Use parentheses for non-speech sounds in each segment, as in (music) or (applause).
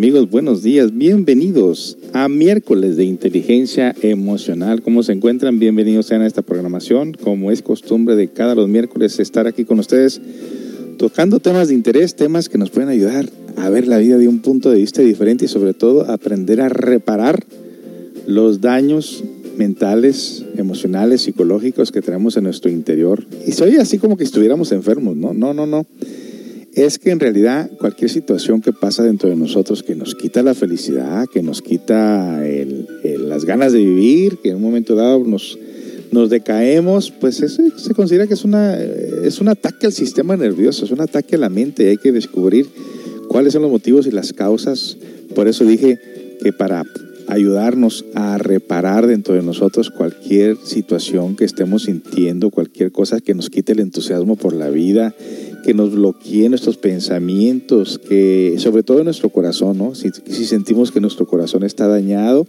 amigos, buenos días, bienvenidos a miércoles de inteligencia emocional. ¿Cómo se encuentran? Bienvenidos sean a esta programación. Como es costumbre de cada los miércoles estar aquí con ustedes tocando temas de interés, temas que nos pueden ayudar a ver la vida de un punto de vista diferente y sobre todo aprender a reparar los daños mentales, emocionales, psicológicos que tenemos en nuestro interior. Y soy así como que estuviéramos enfermos, ¿no? No, no, no es que en realidad cualquier situación que pasa dentro de nosotros que nos quita la felicidad, que nos quita las ganas de vivir, que en un momento dado nos, nos decaemos, pues eso se considera que es, una, es un ataque al sistema nervioso, es un ataque a la mente. Hay que descubrir cuáles son los motivos y las causas. Por eso dije que para ayudarnos a reparar dentro de nosotros cualquier situación que estemos sintiendo, cualquier cosa que nos quite el entusiasmo por la vida, que nos bloquee nuestros pensamientos, que sobre todo nuestro corazón, ¿no? Si, si, sentimos que nuestro corazón está dañado,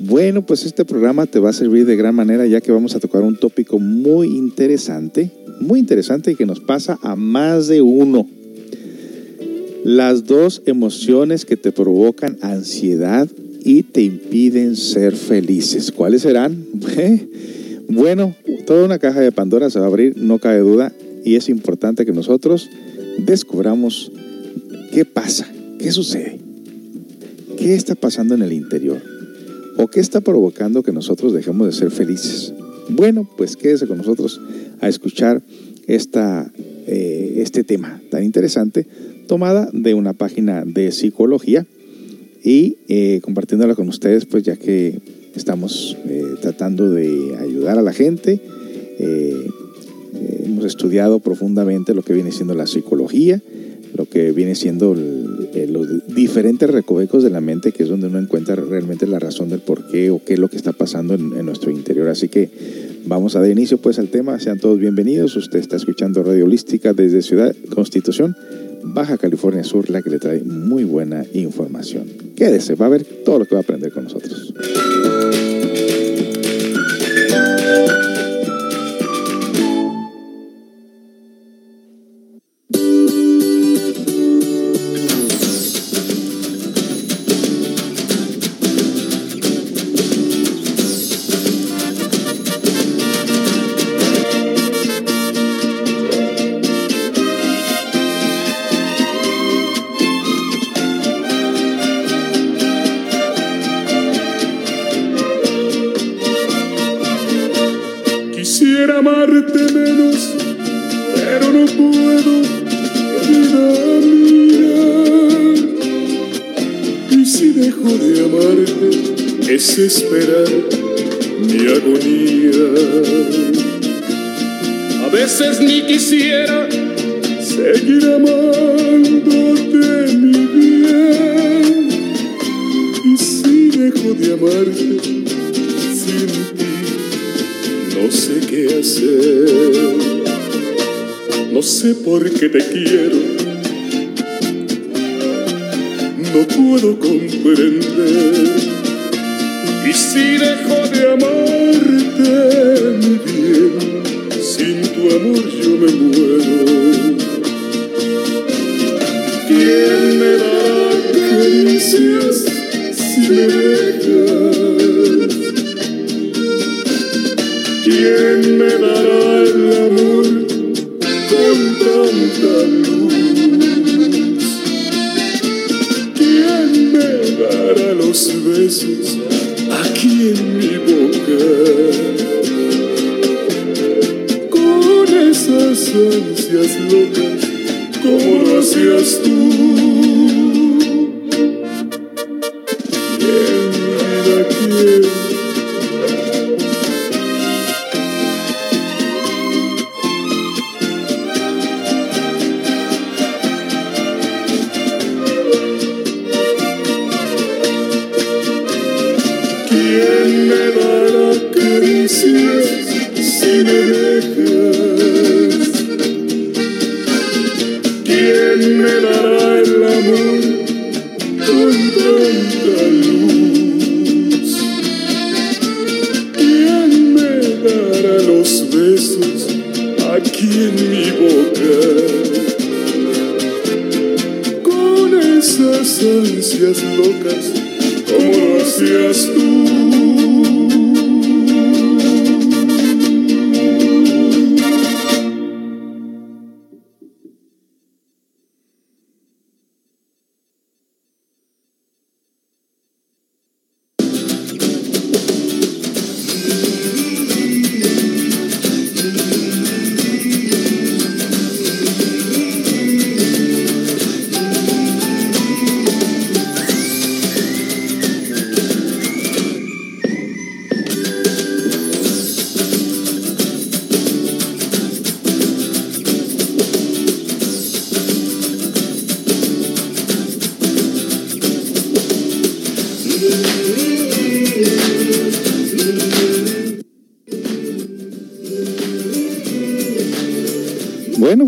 bueno, pues este programa te va a servir de gran manera ya que vamos a tocar un tópico muy interesante, muy interesante y que nos pasa a más de uno. Las dos emociones que te provocan ansiedad y te impiden ser felices. ¿Cuáles serán? (laughs) Bueno, toda una caja de Pandora se va a abrir, no cabe duda, y es importante que nosotros descubramos qué pasa, qué sucede, qué está pasando en el interior o qué está provocando que nosotros dejemos de ser felices. Bueno, pues quédese con nosotros a escuchar esta, eh, este tema tan interesante tomada de una página de psicología y eh, compartiéndola con ustedes, pues ya que estamos eh, tratando de ayudar a la gente estudiado profundamente lo que viene siendo la psicología, lo que viene siendo los diferentes recovecos de la mente, que es donde uno encuentra realmente la razón del por qué o qué es lo que está pasando en, en nuestro interior. Así que vamos a dar inicio pues al tema. Sean todos bienvenidos. Usted está escuchando Radio Holística desde Ciudad Constitución, Baja California Sur, la que le trae muy buena información. Quédese, va a ver todo lo que va a aprender con nosotros.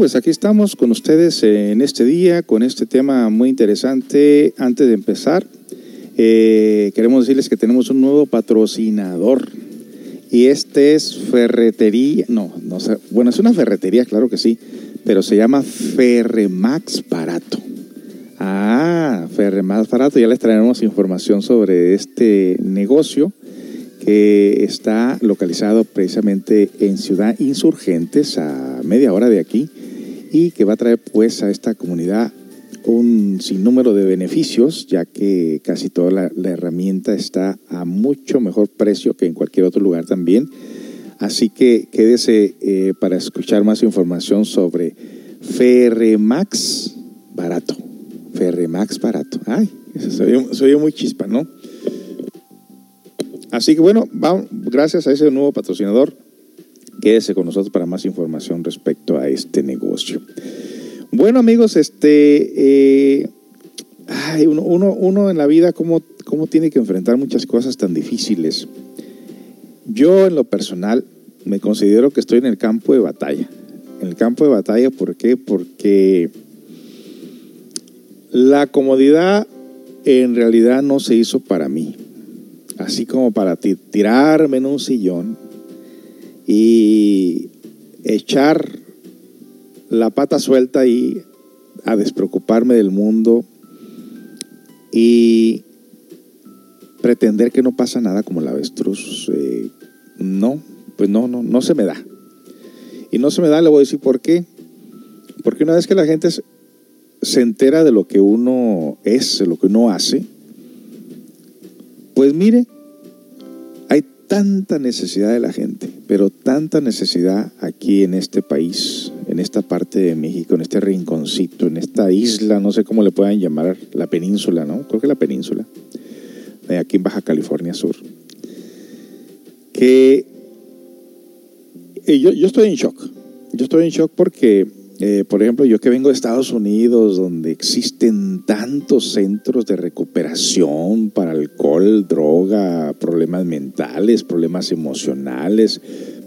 Pues aquí estamos con ustedes en este día, con este tema muy interesante. Antes de empezar, eh, queremos decirles que tenemos un nuevo patrocinador. Y este es Ferretería, no, no sé, bueno, es una ferretería, claro que sí, pero se llama Ferremax Barato. Ah, Ferremax Barato, ya les traeremos información sobre este negocio que está localizado precisamente en Ciudad Insurgentes, a media hora de aquí, y que va a traer pues a esta comunidad un sinnúmero de beneficios, ya que casi toda la, herramienta está a mucho mejor precio que en cualquier otro lugar también. Así que quédese eh, para escuchar más información sobre Ferremax Barato. Ferremax Barato. Ay, soy, soy muy chispa, ¿no? Así que bueno, gracias a ese nuevo patrocinador, quédese con nosotros para más información respecto a este negocio. Bueno amigos, este, eh, ay, uno, uno, uno, en la vida cómo, cómo tiene que enfrentar muchas cosas tan difíciles. Yo en lo personal me considero que estoy en el campo de batalla. En el campo de batalla, ¿por qué? Porque la comodidad en realidad no se hizo para mí así como para tirarme en un sillón y echar la pata suelta y a despreocuparme del mundo y pretender que no pasa nada como el avestruz. Eh, no, pues no, no, no se me da. Y no se me da, le voy a decir por qué. Porque una vez que la gente se entera de lo que uno es, de lo que uno hace, pues mire, tanta necesidad de la gente, pero tanta necesidad aquí en este país, en esta parte de México, en este rinconcito, en esta isla, no sé cómo le puedan llamar, la península, ¿no? Creo que la península, aquí en Baja California Sur, que yo, yo estoy en shock. Yo estoy en shock porque eh, por ejemplo, yo que vengo de Estados Unidos, donde existen tantos centros de recuperación para alcohol, droga, problemas mentales, problemas emocionales,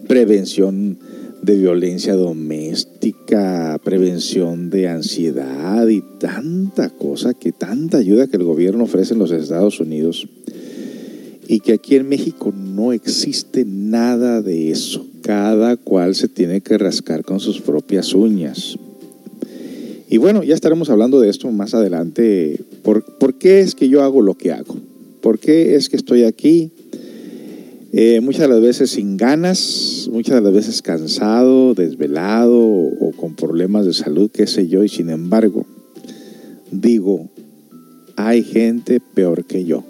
prevención de violencia doméstica, prevención de ansiedad y tanta cosa, que tanta ayuda que el gobierno ofrece en los Estados Unidos y que aquí en México no existe nada de eso. Cada cual se tiene que rascar con sus propias uñas. Y bueno, ya estaremos hablando de esto más adelante. ¿Por, ¿por qué es que yo hago lo que hago? ¿Por qué es que estoy aquí? Eh, muchas de las veces sin ganas, muchas de las veces cansado, desvelado o, con problemas de salud, qué sé yo, y sin embargo, digo, hay gente peor que yo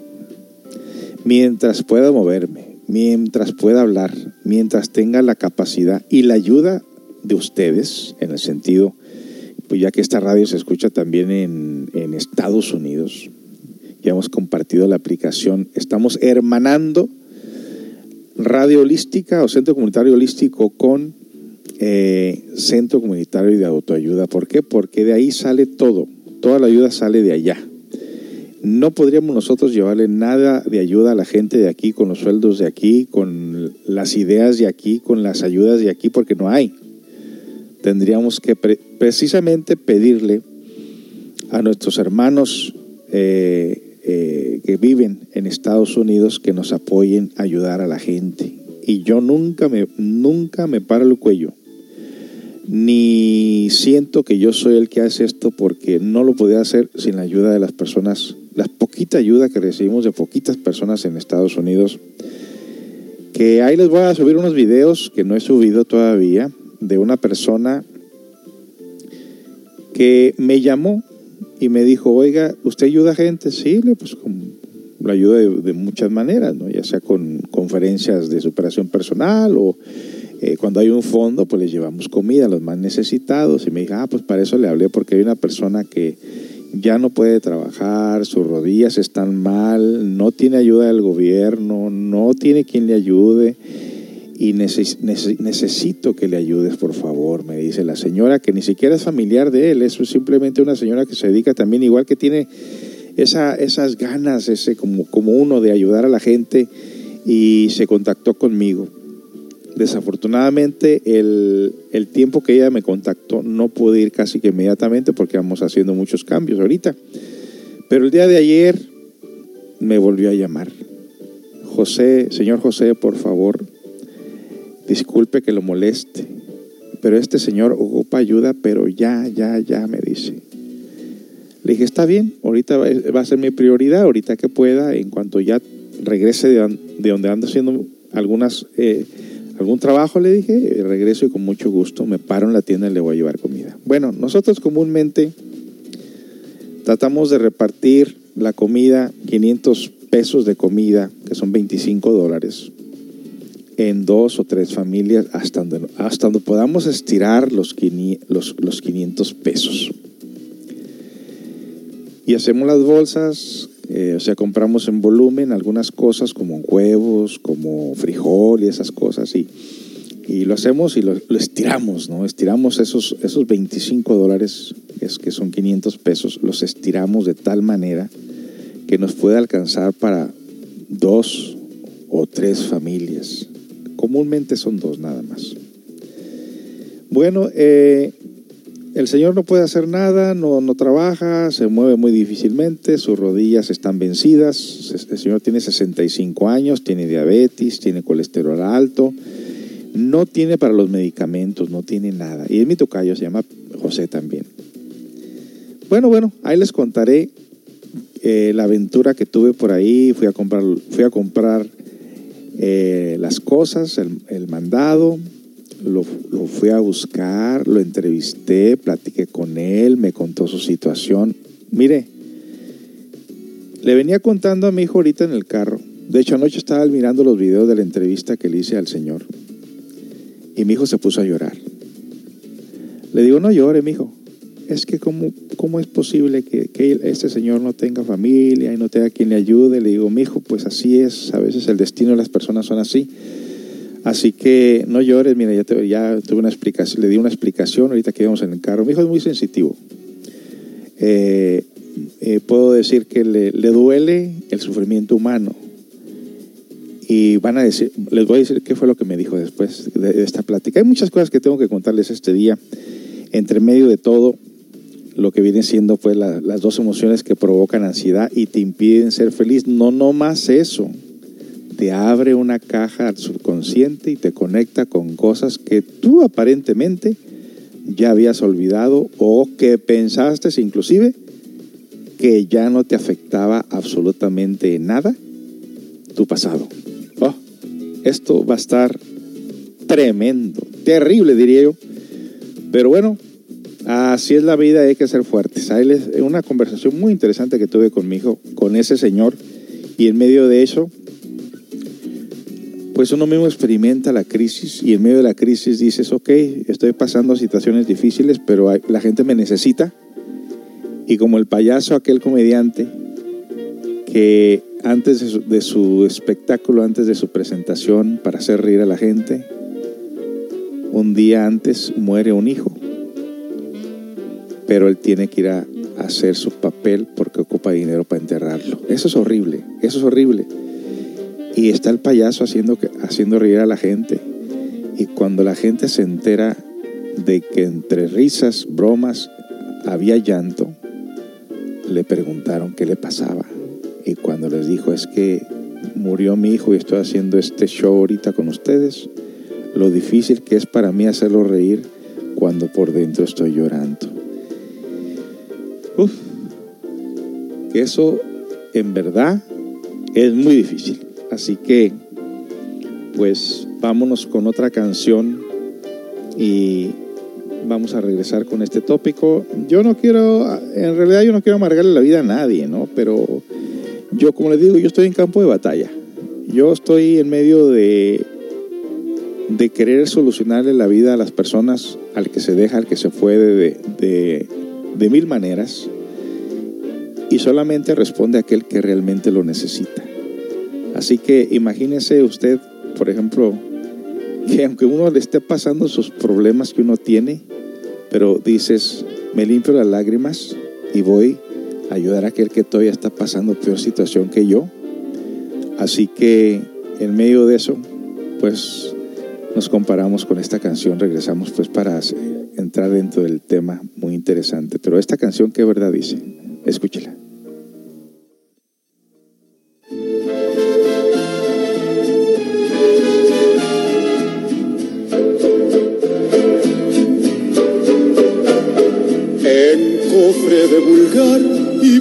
mientras pueda moverme, mientras pueda hablar, mientras tenga la capacidad y la ayuda de ustedes, en el sentido, pues ya que esta radio se escucha también en, Estados Unidos, ya hemos compartido la aplicación, estamos hermanando radio holística o centro comunitario holístico con eh, centro comunitario de autoayuda. ¿Por qué? Porque de ahí sale todo, toda la ayuda sale de allá. No podríamos nosotros llevarle nada de ayuda a la gente de aquí, con los sueldos de aquí, con las ideas de aquí, con las ayudas de aquí, porque no hay. Tendríamos que pre precisamente pedirle a nuestros hermanos eh, eh, que viven en Estados Unidos que nos apoyen a ayudar a la gente. Y yo nunca me, nunca me paro el cuello ni siento que yo soy el que hace esto porque no lo podía hacer sin la ayuda de las personas, la poquita ayuda que recibimos de poquitas personas en Estados Unidos. Que ahí les voy a subir unos videos que no he subido todavía de una persona que me llamó y me dijo, oiga, ¿usted ayuda a gente? Sí, pues lo ayuda de, muchas maneras, ¿no? ya sea con conferencias de superación personal o eh, cuando hay un fondo, pues les llevamos comida a los más necesitados. Y me dijo, ah, pues para eso le hablé, porque hay una persona que ya no puede trabajar, sus rodillas están mal, no tiene ayuda del gobierno, no tiene quien le ayude y necesito que le ayudes, por favor, me dice la señora, que ni siquiera es familiar de él, es simplemente una señora que se dedica también, igual que tiene esa, esas ganas, ese como, como uno de ayudar a la gente y se contactó conmigo. Desafortunadamente, el, tiempo que ella me contactó no pude ir casi que inmediatamente porque vamos haciendo muchos cambios ahorita. Pero el día de ayer me volvió a llamar. José, señor José, por favor, disculpe que lo moleste, pero este señor ocupa ayuda, pero ya, ya, ya, me dice. Le dije, está bien, ahorita va a ser mi prioridad, ahorita que pueda, en cuanto ya regrese de, donde ando haciendo algunas, eh, algún trabajo, le dije, regreso y con mucho gusto me paro en la tienda y le voy a llevar comida. Bueno, nosotros comúnmente tratamos de repartir la comida, 500 pesos de comida, que son 25 dólares, en dos o tres familias hasta donde, hasta donde podamos estirar los, los, los 500 pesos. Y hacemos las bolsas, eh, o sea, compramos en volumen algunas cosas como huevos, como frijol y esas cosas, y, y lo hacemos y lo, estiramos, ¿no? Estiramos esos, esos 25 dólares, es que son 500 pesos, los estiramos de tal manera que nos puede alcanzar para dos o tres familias. Comúnmente son dos nada más. Bueno, eh, el señor no puede hacer nada, no, no, trabaja, se mueve muy difícilmente, sus rodillas están vencidas. El señor tiene 65 años, tiene diabetes, tiene colesterol alto, no tiene para los medicamentos, no tiene nada. Y es mi tocayo, se llama José también. Bueno, bueno, ahí les contaré eh, la aventura que tuve por ahí. Fui a comprar, fui a comprar eh, las cosas, el, mandado, lo, fui a buscar, lo entrevisté, platiqué con él, me contó su situación. Mire, le venía contando a mi hijo ahorita en el carro. De hecho, anoche estaba mirando los videos de la entrevista que le hice al señor. Y mi hijo se puso a llorar. Le digo, no llore, mi hijo es que cómo, cómo es posible que, que, este señor no tenga familia y no tenga quien le ayude. Le digo, mi hijo, pues así es, a veces el destino de las personas son así. Así que no llores, mira, ya, ya tuve una explicación, le di una explicación ahorita que íbamos en el carro. Mi hijo es muy sensitivo. Eh, eh, puedo decir que le, le, duele el sufrimiento humano. Y van a decir, les voy a decir qué fue lo que me dijo después de, de esta plática. Hay muchas cosas que tengo que contarles este día. Entre medio de todo, lo que viene siendo pues las dos emociones que provocan ansiedad y te impiden ser feliz. No, no más eso. Te abre una caja subconsciente y te conecta con cosas que tú aparentemente ya habías olvidado o que pensaste inclusive que ya no te afectaba absolutamente nada tu pasado. Oh, esto va a estar tremendo, terrible diría yo. Pero bueno, Así es la vida, hay que ser fuertes. Les, una conversación muy interesante que tuve con mi hijo, con ese señor, y en medio de eso, pues uno mismo experimenta la crisis y en medio de la crisis dices, ok, estoy pasando situaciones difíciles, pero la gente me necesita. Y como el payaso, aquel comediante, que antes de su, de su espectáculo, antes de su presentación, para hacer reír a la gente, un día antes muere un hijo pero él tiene que ir a hacer su papel porque ocupa dinero para enterrarlo. Eso es horrible, eso es horrible. Y está el payaso haciendo, haciendo reír a la gente. Y cuando la gente se entera de que entre risas, bromas, había llanto, le preguntaron qué le pasaba. Y cuando les dijo, es que murió mi hijo y estoy haciendo este show ahorita con ustedes, lo difícil que es para mí hacerlo reír cuando por dentro estoy llorando. Uf, eso en verdad es muy difícil. Así que, pues vámonos con otra canción y vamos a regresar con este tópico. Yo no quiero, en realidad yo no quiero amargarle la vida a nadie, ¿no? Pero yo, como les digo, yo estoy en campo de batalla. Yo estoy en medio de, de querer solucionarle la vida a las personas, al que se deja, al que se fue de, de, de mil maneras. Y solamente responde aquel que realmente lo necesita. Así que imagínese usted, por ejemplo, que aunque uno le esté pasando sus problemas que uno tiene, pero dices, me limpio las lágrimas y voy a ayudar a aquel que todavía está pasando peor situación que yo. Así que en medio de eso, pues nos comparamos con esta canción, regresamos pues para entrar dentro del tema muy interesante. Pero esta canción, ¿qué verdad dice? Escúchela.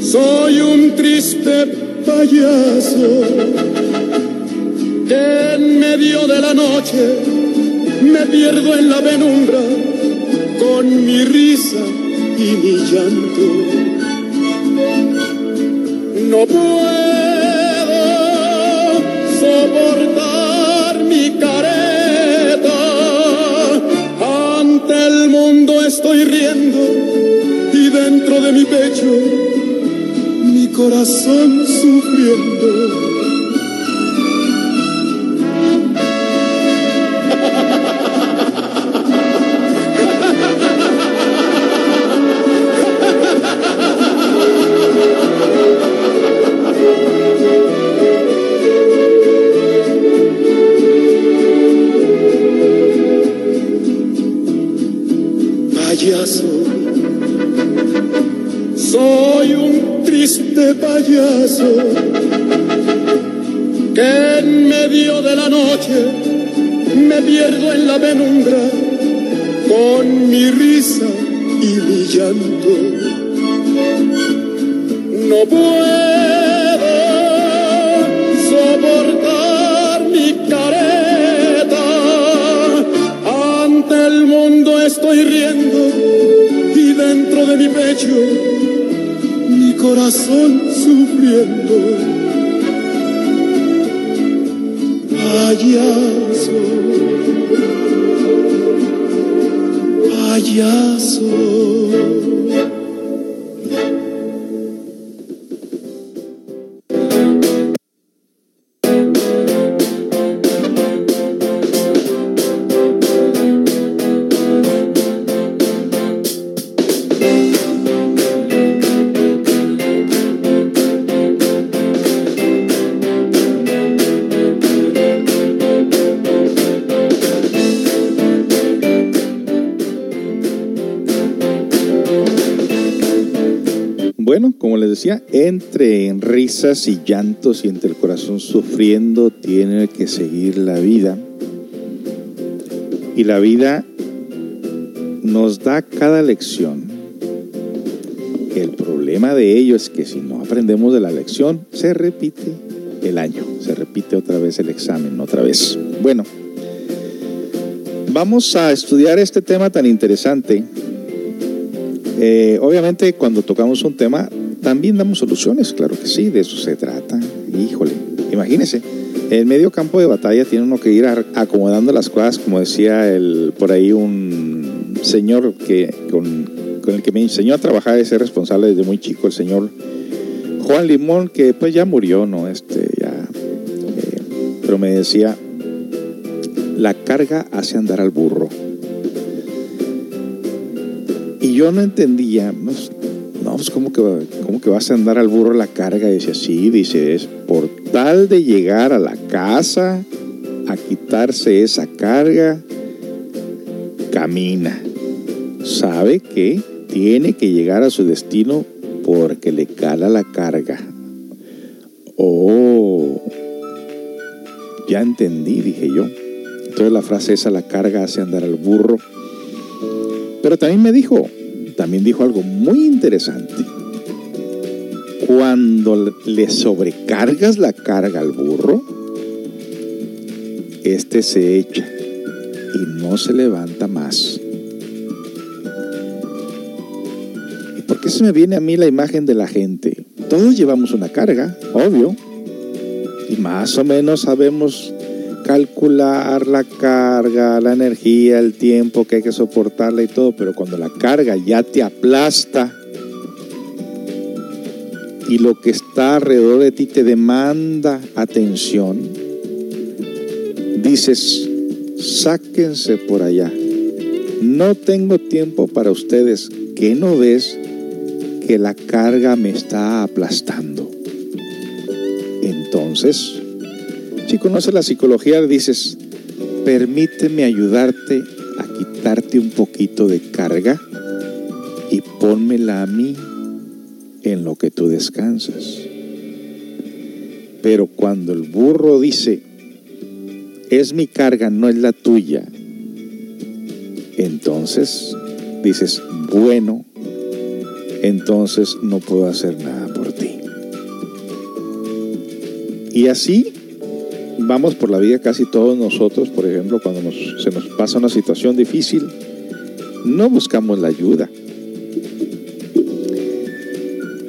Soy un triste payaso que en medio de la noche me pierdo en la penumbra con mi risa y mi llanto. No puedo corazón sufriendo. Entre risas y llantos y entre el corazón sufriendo, tiene que seguir la vida. Y la vida nos da cada lección. El problema de ello es que si no aprendemos de la lección, se repite el año, se repite otra vez el examen, otra vez. Bueno, vamos a estudiar este tema tan interesante. Eh, obviamente cuando tocamos un tema también damos soluciones, claro que sí, de eso se trata. Híjole, imagínese, en medio campo de batalla tiene uno que ir acomodando las cosas, como decía el, por ahí un señor que, con, el que me enseñó a trabajar, ese responsable desde muy chico, el señor Juan Limón, que pues ya murió, ¿no? Este, ya, eh, pero me decía, la carga hace andar al burro. Y yo no entendía, no, pues ¿cómo que, ¿cómo que vas a andar al burro la carga? Dice, sí, dice, es por tal de llegar a la casa, a quitarse esa carga, camina. Sabe que tiene que llegar a su destino porque le cala la carga. Oh, ya entendí, dije yo. Entonces la frase esa, la carga hace andar al burro. Pero también me dijo, también dijo algo muy interesante. Cuando le sobrecargas la carga al burro, este se echa y no se levanta más. ¿Y por qué se me viene a mí la imagen de la gente? Todos llevamos una carga, obvio, y más o menos sabemos calcular la carga, la energía, el tiempo que hay que soportarla y todo, pero cuando la carga ya te aplasta y lo que está alrededor de ti te demanda atención, dices, sáquense por allá. No tengo tiempo para ustedes. ¿Qué no ves que la carga me está aplastando? Entonces, si conoces la psicología, dices, permíteme ayudarte a quitarte un poquito de carga y pónmela a mí en lo que tú descansas. Pero cuando el burro dice, es mi carga, no es la tuya, entonces dices, bueno, entonces no puedo hacer nada por ti. Y así vamos por la vida casi todos nosotros, por ejemplo, cuando se nos pasa una situación difícil, no buscamos la ayuda.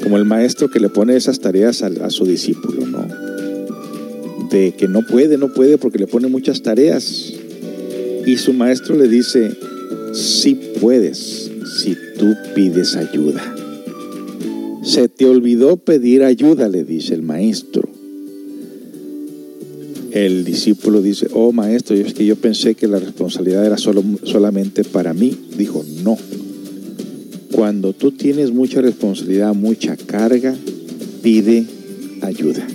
Como el maestro que le pone esas tareas a, su discípulo, ¿no? De que no puede, no puede porque le pone muchas tareas. Y su maestro le dice, sí puedes si tú pides ayuda. Se te olvidó pedir ayuda, le dice el maestro el discípulo dice, oh maestro, es que yo pensé que la responsabilidad era solo, solamente para mí. Dijo, no. Cuando tú tienes mucha responsabilidad, mucha carga, pide ayuda.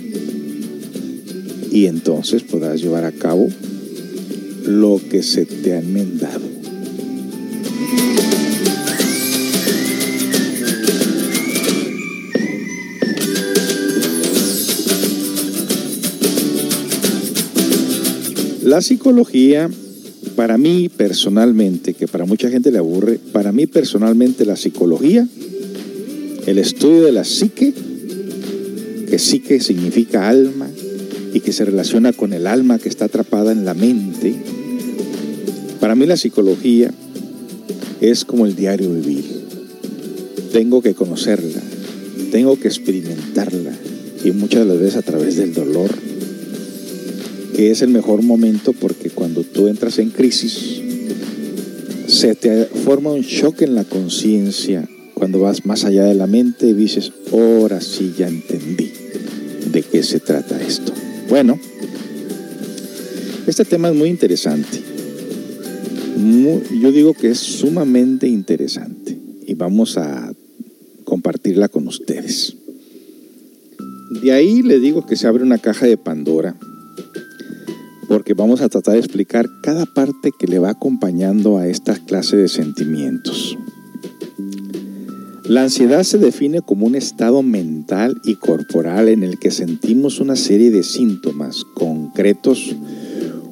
Y entonces podrás llevar a cabo lo que se te ha enmendado. La psicología, para mí personalmente, que para mucha gente le aburre, para mí personalmente la psicología, el estudio de la psique, que psique significa alma y que se relaciona con el alma que está atrapada en la mente, para mí la psicología es como el diario vivir. Tengo que conocerla, tengo que experimentarla y muchas de las veces a través del dolor que es el mejor momento porque cuando tú entras en crisis, se te forma un shock en la conciencia cuando vas más allá de la mente y dices, ahora sí ya entendí de qué se trata esto. Bueno, este tema es muy interesante. yo digo que es sumamente interesante y vamos a compartirla con ustedes. De ahí le digo que se abre una caja de Pandora porque vamos a tratar de explicar cada parte que le va acompañando a esta clase de sentimientos. La ansiedad se define como un estado mental y corporal en el que sentimos una serie de síntomas concretos,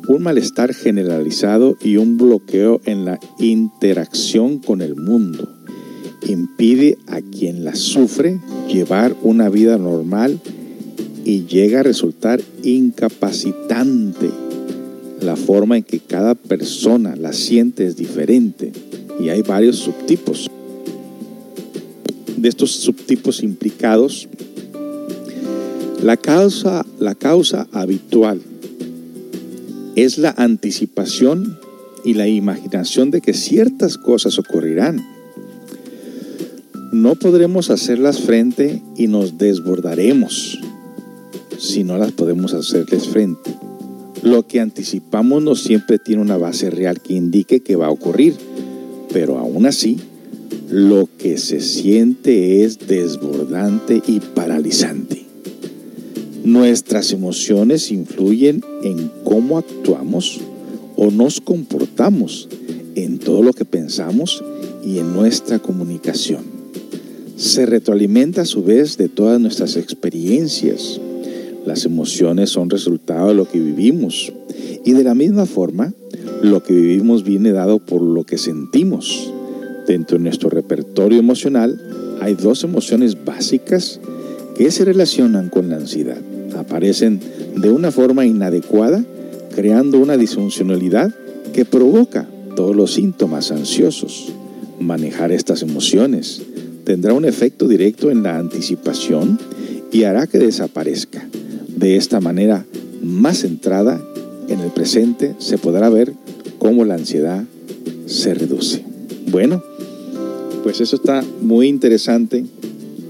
un malestar generalizado y un bloqueo en la interacción con el mundo. Impide a quien la sufre llevar una vida normal y llega a resultar incapacitante la forma en que cada persona la siente es diferente y hay varios subtipos. De estos subtipos implicados, la causa, la causa habitual es la anticipación y la imaginación de que ciertas cosas ocurrirán. No podremos hacerlas frente y nos desbordaremos si no las podemos hacerles frente. Lo que anticipamos no siempre tiene una base real que indique que va a ocurrir, pero aún así, lo que se siente es desbordante y paralizante. Nuestras emociones influyen en cómo actuamos o nos comportamos en todo lo que pensamos y en nuestra comunicación. Se retroalimenta a su vez de todas nuestras experiencias, las emociones son resultado de lo que vivimos. Y de la misma forma, lo que vivimos viene dado por lo que sentimos. Dentro de nuestro repertorio emocional hay dos emociones básicas que se relacionan con la ansiedad. Aparecen de una forma inadecuada, creando una disfuncionalidad que provoca todos los síntomas ansiosos. Manejar estas emociones tendrá un efecto directo en la anticipación y hará que desaparezca. De esta manera más centrada en el presente se podrá ver cómo la ansiedad se reduce. Bueno, pues eso está muy interesante.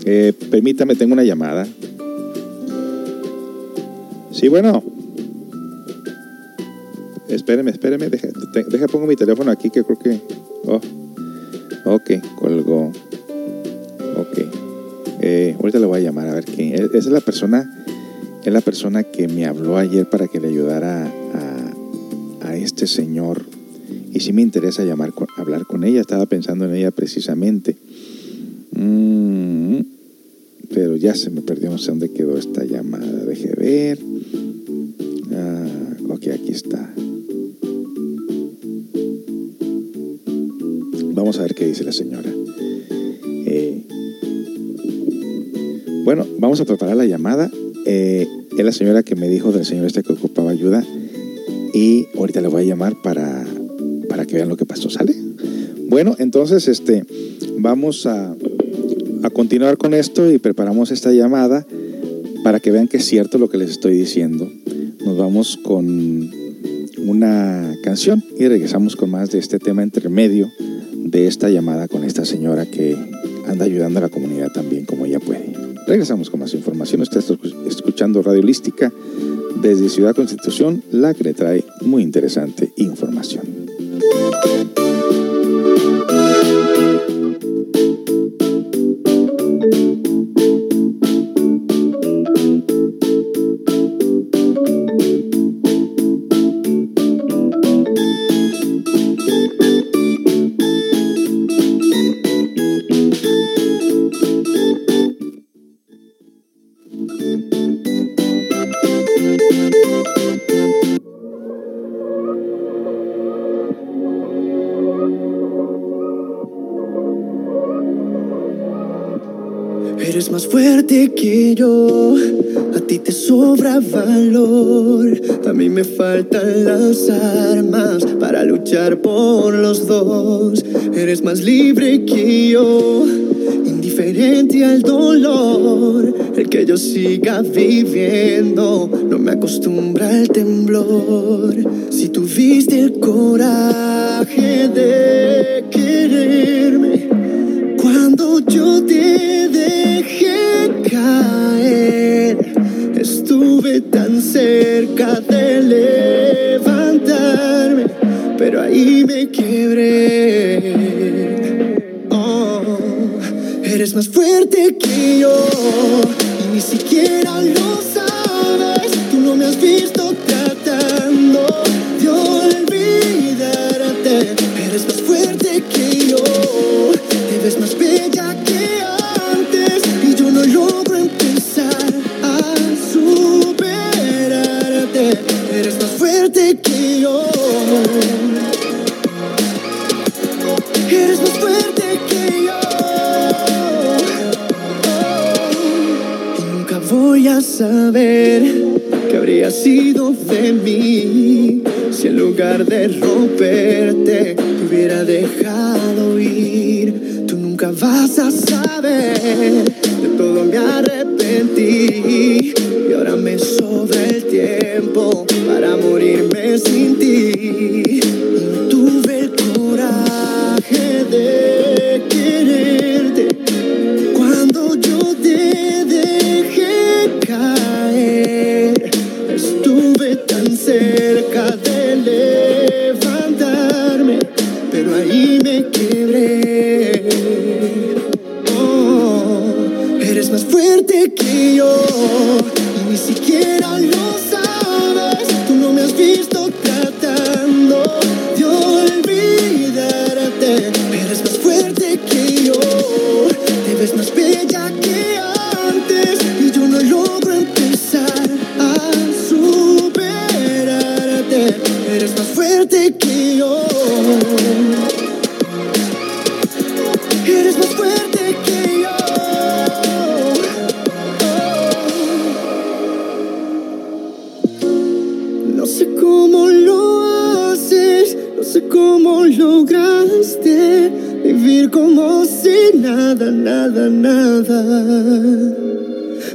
Eh, permítame, tengo una llamada. Sí, bueno. Espéreme, espéreme. Deja, deja pongo mi teléfono aquí que creo que... Oh, ok, colgó. Ok. Eh, ahorita le voy a llamar a ver quién. Esa es la persona es la persona que me habló ayer para que le ayudara a, este señor. Y sí me interesa llamar, hablar con ella. Estaba pensando en ella precisamente. Mm, pero ya se me perdió, no sé dónde quedó esta llamada. Deje ver. Ah, ok, aquí está. Vamos a ver qué dice la señora. Eh, bueno, vamos a preparar la llamada eh, es la señora que me dijo del señor este que ocupaba ayuda y ahorita le voy a llamar para, para que vean lo que pasó, ¿sale? Bueno, entonces este, vamos a, a continuar con esto y preparamos esta llamada para que vean que es cierto lo que les estoy diciendo. Nos vamos con una canción y regresamos con más de este tema intermedio de esta llamada con esta señora que anda ayudando a la comunidad también como ella puede. Regresamos con más información. Está escuchando Radio Lística desde Ciudad Constitución, la que le trae muy interesante información. A mí me faltan las armas para luchar por los dos. Eres más libre que yo, indiferente al dolor. El que yo siga viviendo no me acostumbra al temblor. Si tuviste el coraje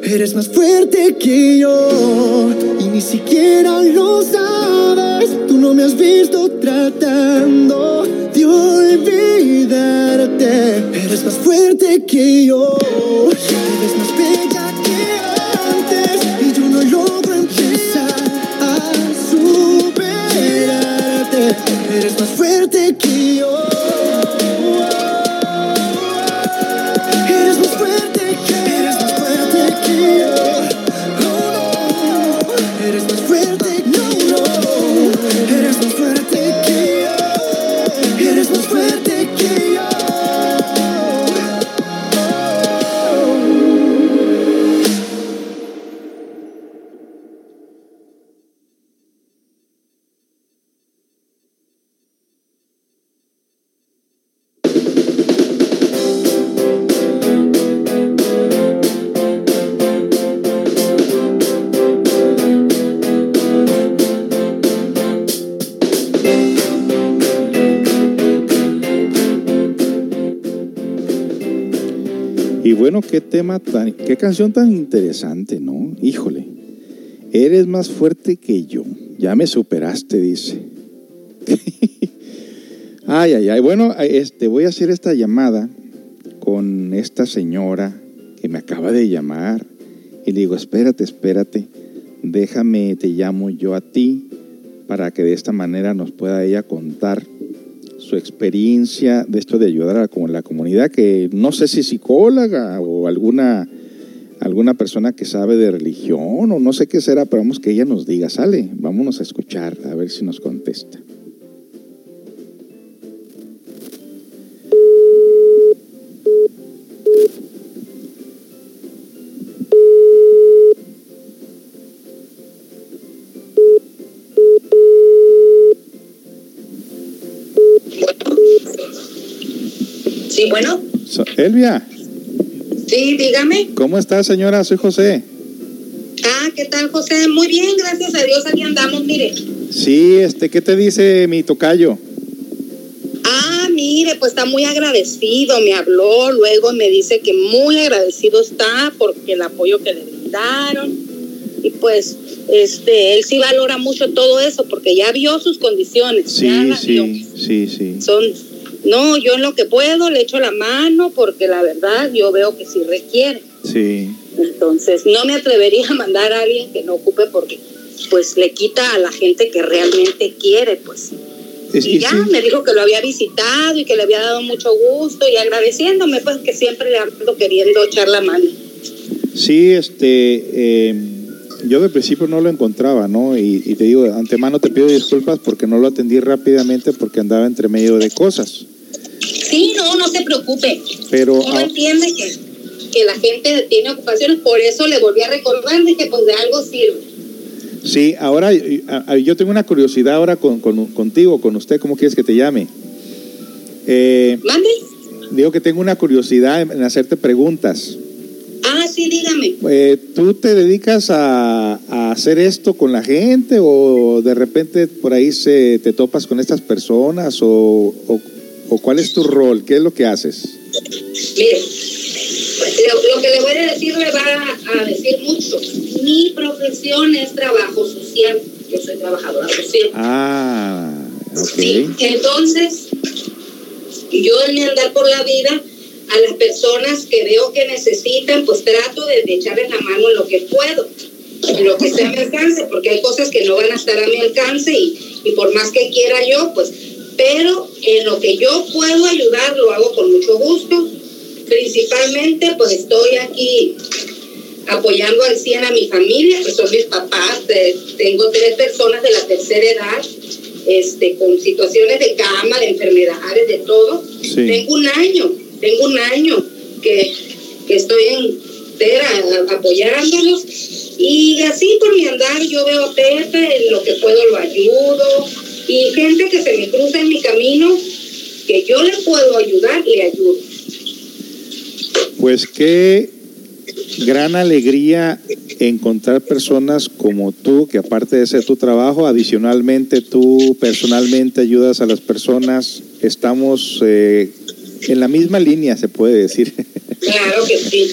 Eres más fuerte que yo y ni siquiera lo sabes. Tú no me has visto tratando de olvidarte. Eres más fuerte que yo. Eres más bella que antes y yo no logro empezar a superarte. Eres más fuerte que qué canción tan interesante, ¿no? Híjole, eres más fuerte que yo. Ya me superaste, dice. (laughs) ay, ay, ay. Bueno, este, voy a hacer esta llamada con esta señora que me acaba de llamar. Y le digo, espérate, espérate. Déjame, te llamo yo a ti para que de esta manera nos pueda ella contar su experiencia de esto de ayudar a la, la comunidad, que no sé si psicóloga o alguna, alguna persona que sabe de religión o no sé qué será, pero vamos que ella nos diga, sale, vámonos a escuchar, a ver si nos contesta. Sí, bueno. So- Elvia, Sí, dígame. ¿cómo está señora? Soy José. Ah, ¿qué tal, José? Muy bien, gracias a Dios, aquí andamos, mire. Sí, este, ¿qué te dice mi tocayo? Ah, mire, pues está muy agradecido, me habló, luego me dice que muy agradecido está porque el apoyo que le brindaron. Y pues, este, él sí valora mucho todo eso porque ya vio sus condiciones. Sí, ya la vio. sí, sí, sí. Son, no, yo en lo que puedo le echo la mano porque la verdad yo veo que sí requiere. Sí, Entonces, no me atrevería a mandar a alguien que no ocupe porque pues le quita a la gente que realmente quiere, pues. Es- Y ya sí. me dijo que lo había visitado y que le había dado mucho gusto y agradeciéndome pues que siempre le ando queriendo echar la mano. Sí, este, eh, yo de principio no lo encontraba, ¿no? Y, y te digo, de antemano te pido disculpas porque no lo atendí rápidamente porque andaba entre medio de cosas. Sí, no, no se preocupe. Pero Uno entiende que, que la gente tiene ocupaciones, por eso le volví a recordar, dije, pues de algo sirve. sí, ahora yo tengo una curiosidad ahora con, con- contigo, con usted, ¿cómo quieres que te llame? Eh, ¿Mande? digo que tengo una curiosidad en, en hacerte preguntas. Ah, sí, dígame. Eh, ¿Tú te dedicas a, a hacer esto con la gente o de repente por ahí se, te topas con estas personas o, o, o cuál es tu rol? ¿Qué es lo que haces? Mire, lo, lo que le voy a decir le va a, decir mucho. Mi profesión es trabajo social. Yo soy trabajadora social. Ah, Sí, ok. entonces, yo en mi andar por la vida, a las personas que veo que necesitan, pues trato de, de echarles la mano en lo que puedo, en lo que esté a mi alcance, porque hay cosas que no van a estar a mi alcance y, y por más que quiera yo, pues, pero en lo que yo puedo ayudar, lo hago con mucho gusto. Principalmente, pues estoy aquí apoyando al 100 a mi familia, que son mis papás. de- tengo tres personas de la tercera edad, este, con situaciones de cama, de enfermedades, de todo. Sí. Tengo un año, tengo un año que, que estoy entera apoyándolos. Y así por mi andar yo veo a Pepe, en lo que puedo lo ayudo. Y gente que se me cruza en mi camino, que yo le puedo ayudar, le ayudo. Pues qué gran alegría encontrar personas como tú, que aparte de ser tu trabajo, adicionalmente tú personalmente ayudas a las personas. Estamos eh, en la misma línea, se puede decir. Claro que sí.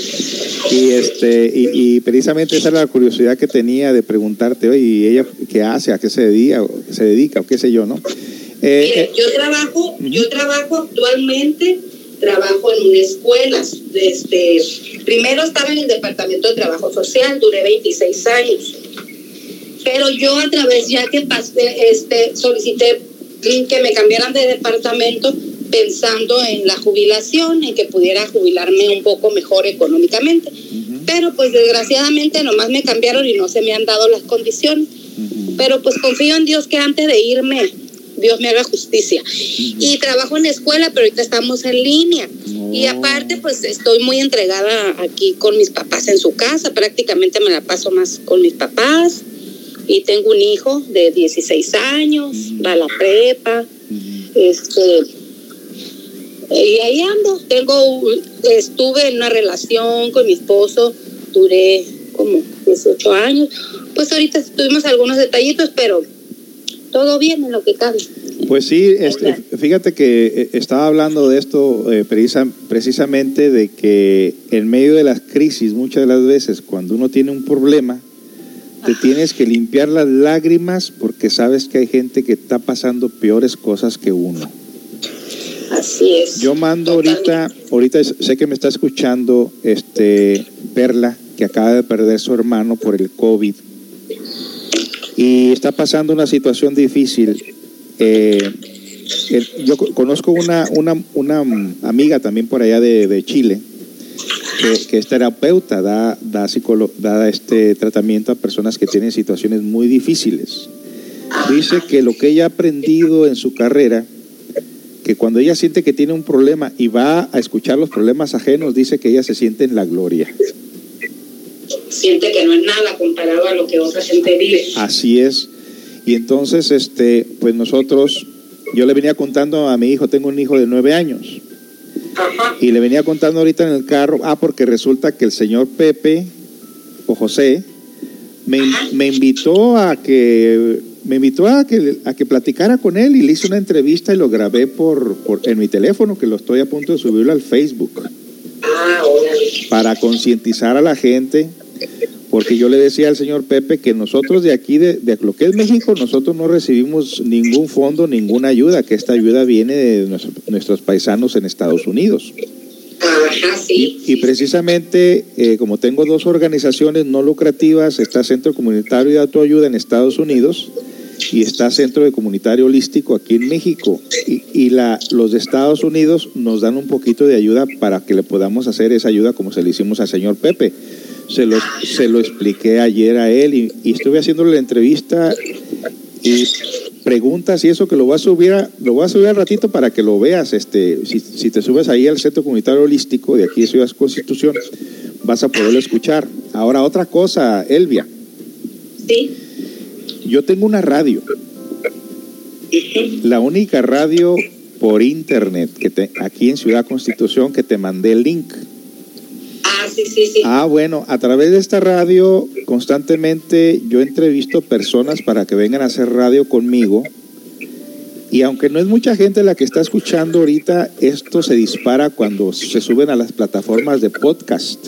Y este y, y precisamente esa era la curiosidad que tenía de preguntarte, oye, ¿y ella qué hace? ¿A qué se dedica? o- se dedica o qué sé yo, no? Eh, Mire, eh, yo trabajo, yo trabajo actualmente, trabajo en una escuela. Este, primero estaba en el departamento de trabajo social, duré 26 años. Pero yo a través, ya que pasé, este, solicité que me cambiaran de departamento pensando en la jubilación, en que pudiera jubilarme un poco mejor económicamente. Pero pues desgraciadamente nomás me cambiaron y no se me han dado las condiciones. Pero pues confío en Dios que antes de irme, Dios me haga justicia. Y trabajo en escuela, pero ahorita estamos en línea. Y Oh. aparte, pues estoy muy entregada aquí con mis papás en su casa. Prácticamente me la paso más con mis papás. Y tengo un hijo de 16 años, va a la prepa. Este, y ahí ando. Tengo, estuve en una relación con mi esposo, duré como 18 años. Pues ahorita tuvimos algunos detallitos, pero todo bien en lo que cabe. Pues sí, este, fíjate que eh, estaba hablando de esto eh, precisa- precisamente de que en medio de las crisis muchas de las veces cuando uno tiene un problema te tienes que limpiar las lágrimas porque sabes que hay gente que está pasando peores cosas que uno. Así es. Yo mando ahorita, ahorita sé que me está escuchando este Perla que acaba de perder su hermano por el COVID y está pasando una situación difícil. Eh, yo co- conozco una, una, una amiga también por allá de, de Chile que, que es terapeuta, da, da, psicolo- da este tratamiento a personas que tienen situaciones muy difíciles. Dice que lo que ella ha aprendido en su carrera, que cuando ella siente que tiene un problema y va a escuchar los problemas ajenos, dice que ella se siente en la gloria. Siente que no es nada comparado a lo que otra gente vive. Así es. Y entonces, este, pues nosotros, yo le venía contando a mi hijo, tengo un hijo de nueve años, Ajá. y le venía contando ahorita en el carro, ah, porque resulta que el señor Pepe o José me, me invitó a que me invitó a que a que platicara con él y le hice una entrevista y lo grabé por, por en mi teléfono que lo estoy a punto de subirlo al Facebook Ah, para concientizar a la gente porque yo le decía al señor Pepe que nosotros de aquí, de, de lo que es México, nosotros no recibimos ningún fondo, ninguna ayuda, que esta ayuda viene de nuestro- nuestros paisanos en Estados Unidos. Ajá, sí. Y, y precisamente, eh, como tengo dos organizaciones no lucrativas, está Centro Comunitario de Autoayuda en Estados Unidos y está Centro de Comunitario Holístico aquí en México. Y, y la, los de Estados Unidos nos dan un poquito de ayuda para que le podamos hacer esa ayuda como se le hicimos al señor Pepe. Se lo, se lo expliqué ayer a él y, estuve haciéndole la entrevista y preguntas y eso que lo voy a subir a- lo voy a subir al ratito para que lo veas este si, si te subes ahí al centro comunitario holístico de aquí de Ciudad Constitución vas a poderlo escuchar ahora otra cosa Elvia Sí. Yo tengo una radio la única radio por internet que te, aquí en Ciudad Constitución que te mandé el link Ah, sí, sí, sí. Ah, bueno, a través de esta radio constantemente yo entrevisto personas para que vengan a hacer radio conmigo. Y aunque no es mucha gente la que está escuchando ahorita, esto se dispara cuando se suben a las plataformas de podcast.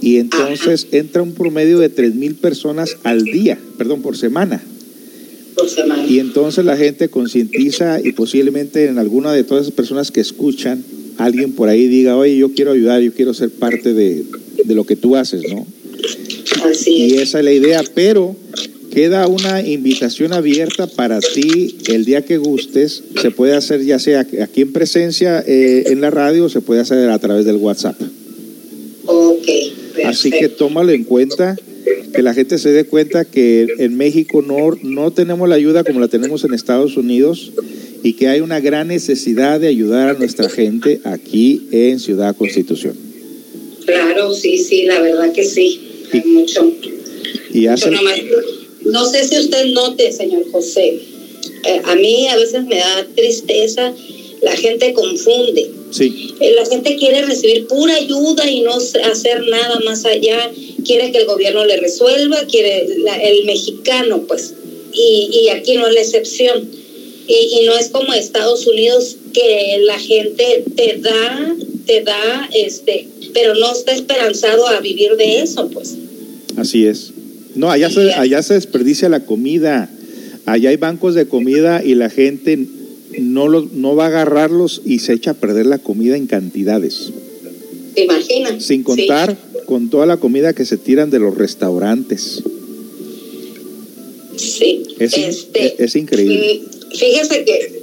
Y entonces entra un promedio de 3 mil personas al día, perdón, por semana. Por semana. Y entonces la gente concientiza y posiblemente en alguna de todas esas personas que escuchan, alguien por ahí diga, oye, yo quiero ayudar, yo quiero ser parte de, de lo que tú haces, ¿no? Así Y es. esa es la idea, pero queda una invitación abierta para ti el día que gustes. Se puede hacer ya sea aquí en presencia eh, en la radio o se puede hacer a través del WhatsApp. Así que tómalo en cuenta, que la gente se dé cuenta que en México no, no tenemos la ayuda como la tenemos en Estados Unidos y que hay una gran necesidad de ayudar a nuestra gente aquí en Ciudad Constitución. Claro, sí, sí, la verdad que sí. Hay mucho. Y hace, mucho nomás. No sé si usted note, señor José. eh, a mí a veces me da tristeza. La gente confunde. sí, Eh, La gente quiere recibir pura ayuda y no hacer nada más allá. Quiere que el gobierno le resuelva, quiere la- el mexicano, pues. Y, y aquí no es la excepción. Y, y no es como Estados Unidos que la gente te da, te da, este, pero no está esperanzado a vivir de eso, pues. así es. No, allá se, allá se desperdicia la comida. Allá hay bancos de comida y la gente no, los, no va a agarrarlos y se echa a perder la comida en cantidades. ¿Te imaginas? Sin Sí. contar con toda la comida que se tiran de los restaurantes. Sí. Es, Este, es increíble. Fíjese que,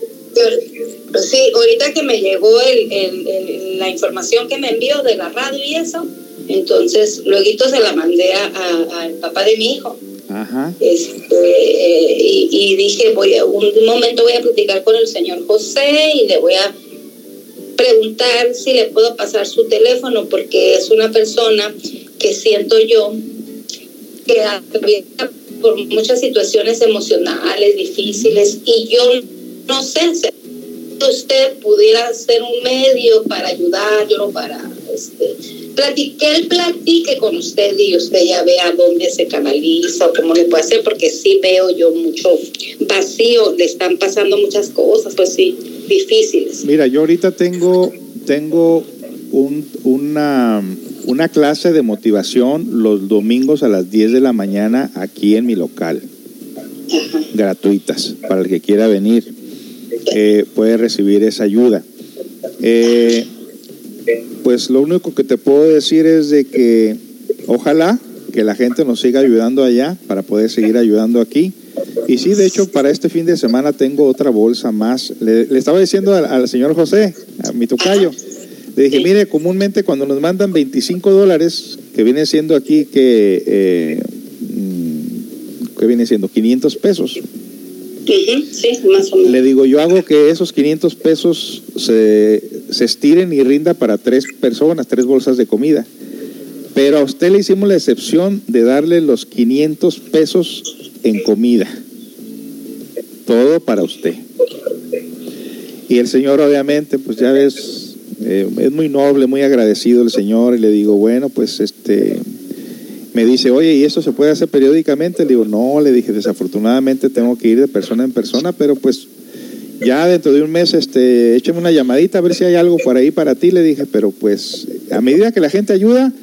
pues sí, ahorita que me llegó el, el- el- la información que me envió de la radio y eso, entonces luego se la mandé a- a- al papá de mi hijo. Ajá. Este, eh, y, dije, voy a, un momento voy a platicar con el señor José y le voy a preguntar si le puedo pasar su teléfono porque es una persona que siento yo que atraviesa por muchas situaciones emocionales difíciles y yo no sé si usted pudiera ser un medio para ayudarlo, para este, platicar, él platique con usted y usted ya vea dónde se canaliza o cómo le puede hacer, porque sí veo yo mucho vacío, le están pasando muchas cosas, pues sí, difíciles. Mira, yo ahorita tengo, tengo un- una, una clase de motivación los domingos a las 10 de la mañana aquí en mi local, Ajá. gratuitas, para el que quiera venir. eh, puede recibir esa ayuda. Eh, pues lo único que te puedo decir es de que ojalá que la gente nos siga ayudando allá para poder seguir ayudando aquí. Y sí, de hecho, para este fin de semana tengo otra bolsa más. Le, estaba diciendo al, al señor José, a mi tocayo, le dije, mire, comúnmente cuando nos mandan 25 dólares, que viene siendo aquí que, eh, mm, que viene siendo 500 pesos, le digo, yo hago que esos 500 pesos se, se estiren y rinda para tres personas, tres bolsas de comida. Pero a usted le hicimos la excepción de darle los 500 pesos en comida. Todo para usted. Y el señor obviamente, pues ya ves, eh, es muy noble, muy agradecido el señor. Y le digo, bueno, pues este, me dice, oye, ¿y esto se puede hacer periódicamente? Le digo, no, le dije, desafortunadamente tengo que ir de persona en persona, pero pues ya dentro de un mes, este, échame una llamadita a ver si hay algo por ahí para ti, le dije, pero pues a medida que la gente ayuda,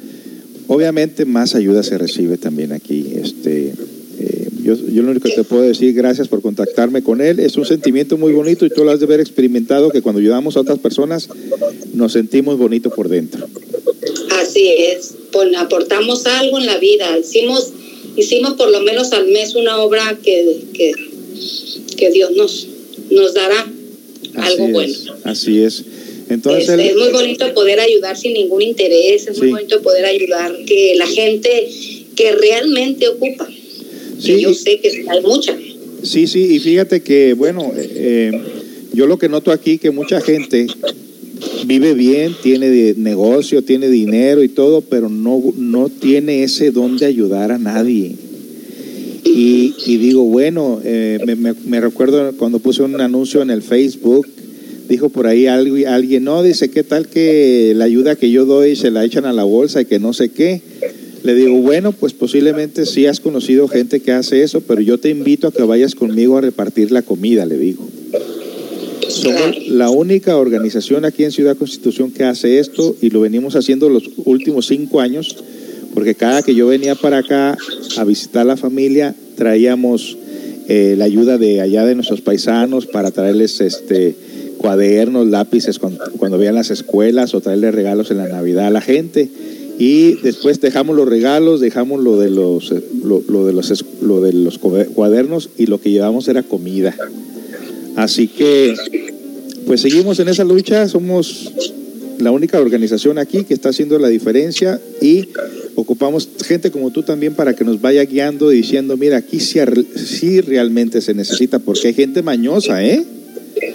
obviamente más ayuda se recibe también aquí. Este, eh, yo, yo lo único que te puedo decir, gracias por contactarme con él, es un sentimiento muy bonito y tú lo has de haber experimentado que cuando ayudamos a otras personas nos sentimos bonito por dentro. Así es, pues aportamos algo en la vida, hicimos, hicimos por lo menos al mes una obra que, que, que Dios nos, nos dará algo bueno. así es. Entonces, Este, es muy bonito poder ayudar sin ningún interés, es Sí. muy bonito poder ayudar que la gente que realmente ocupa, Sí. que yo sé que hay mucha. Sí, sí, y fíjate que, bueno, eh, yo lo que noto aquí que mucha gente vive bien, tiene negocio, tiene dinero y todo, pero no, no tiene ese don de ayudar a nadie. Y, digo, bueno, eh, me recuerdo cuando puse un anuncio en el Facebook dijo por ahí algo, alguien, no, dice, ¿qué tal que la ayuda que yo doy se la echan a la bolsa y que no sé qué? Le digo, bueno, pues posiblemente sí has conocido gente que hace eso, pero yo te invito a que vayas conmigo a repartir la comida, le digo. Somos la única organización aquí en Ciudad Constitución que hace esto y lo venimos haciendo los últimos cinco años, porque cada que yo venía para acá a visitar a la familia, traíamos eh, la ayuda de allá de nuestros paisanos para traerles este cuadernos, lápices cuando, cuando vean las escuelas o traerles regalos en la Navidad a la gente y después dejamos los regalos, dejamos lo de los, eh, lo, de los, lo de los cuadernos y lo que llevamos era comida. Así que, pues seguimos en esa lucha, somos la única organización aquí que está haciendo la diferencia y ocupamos gente como tú también para que nos vaya guiando diciendo, mira, aquí sí, sí realmente se necesita, porque hay gente mañosa, ¿eh?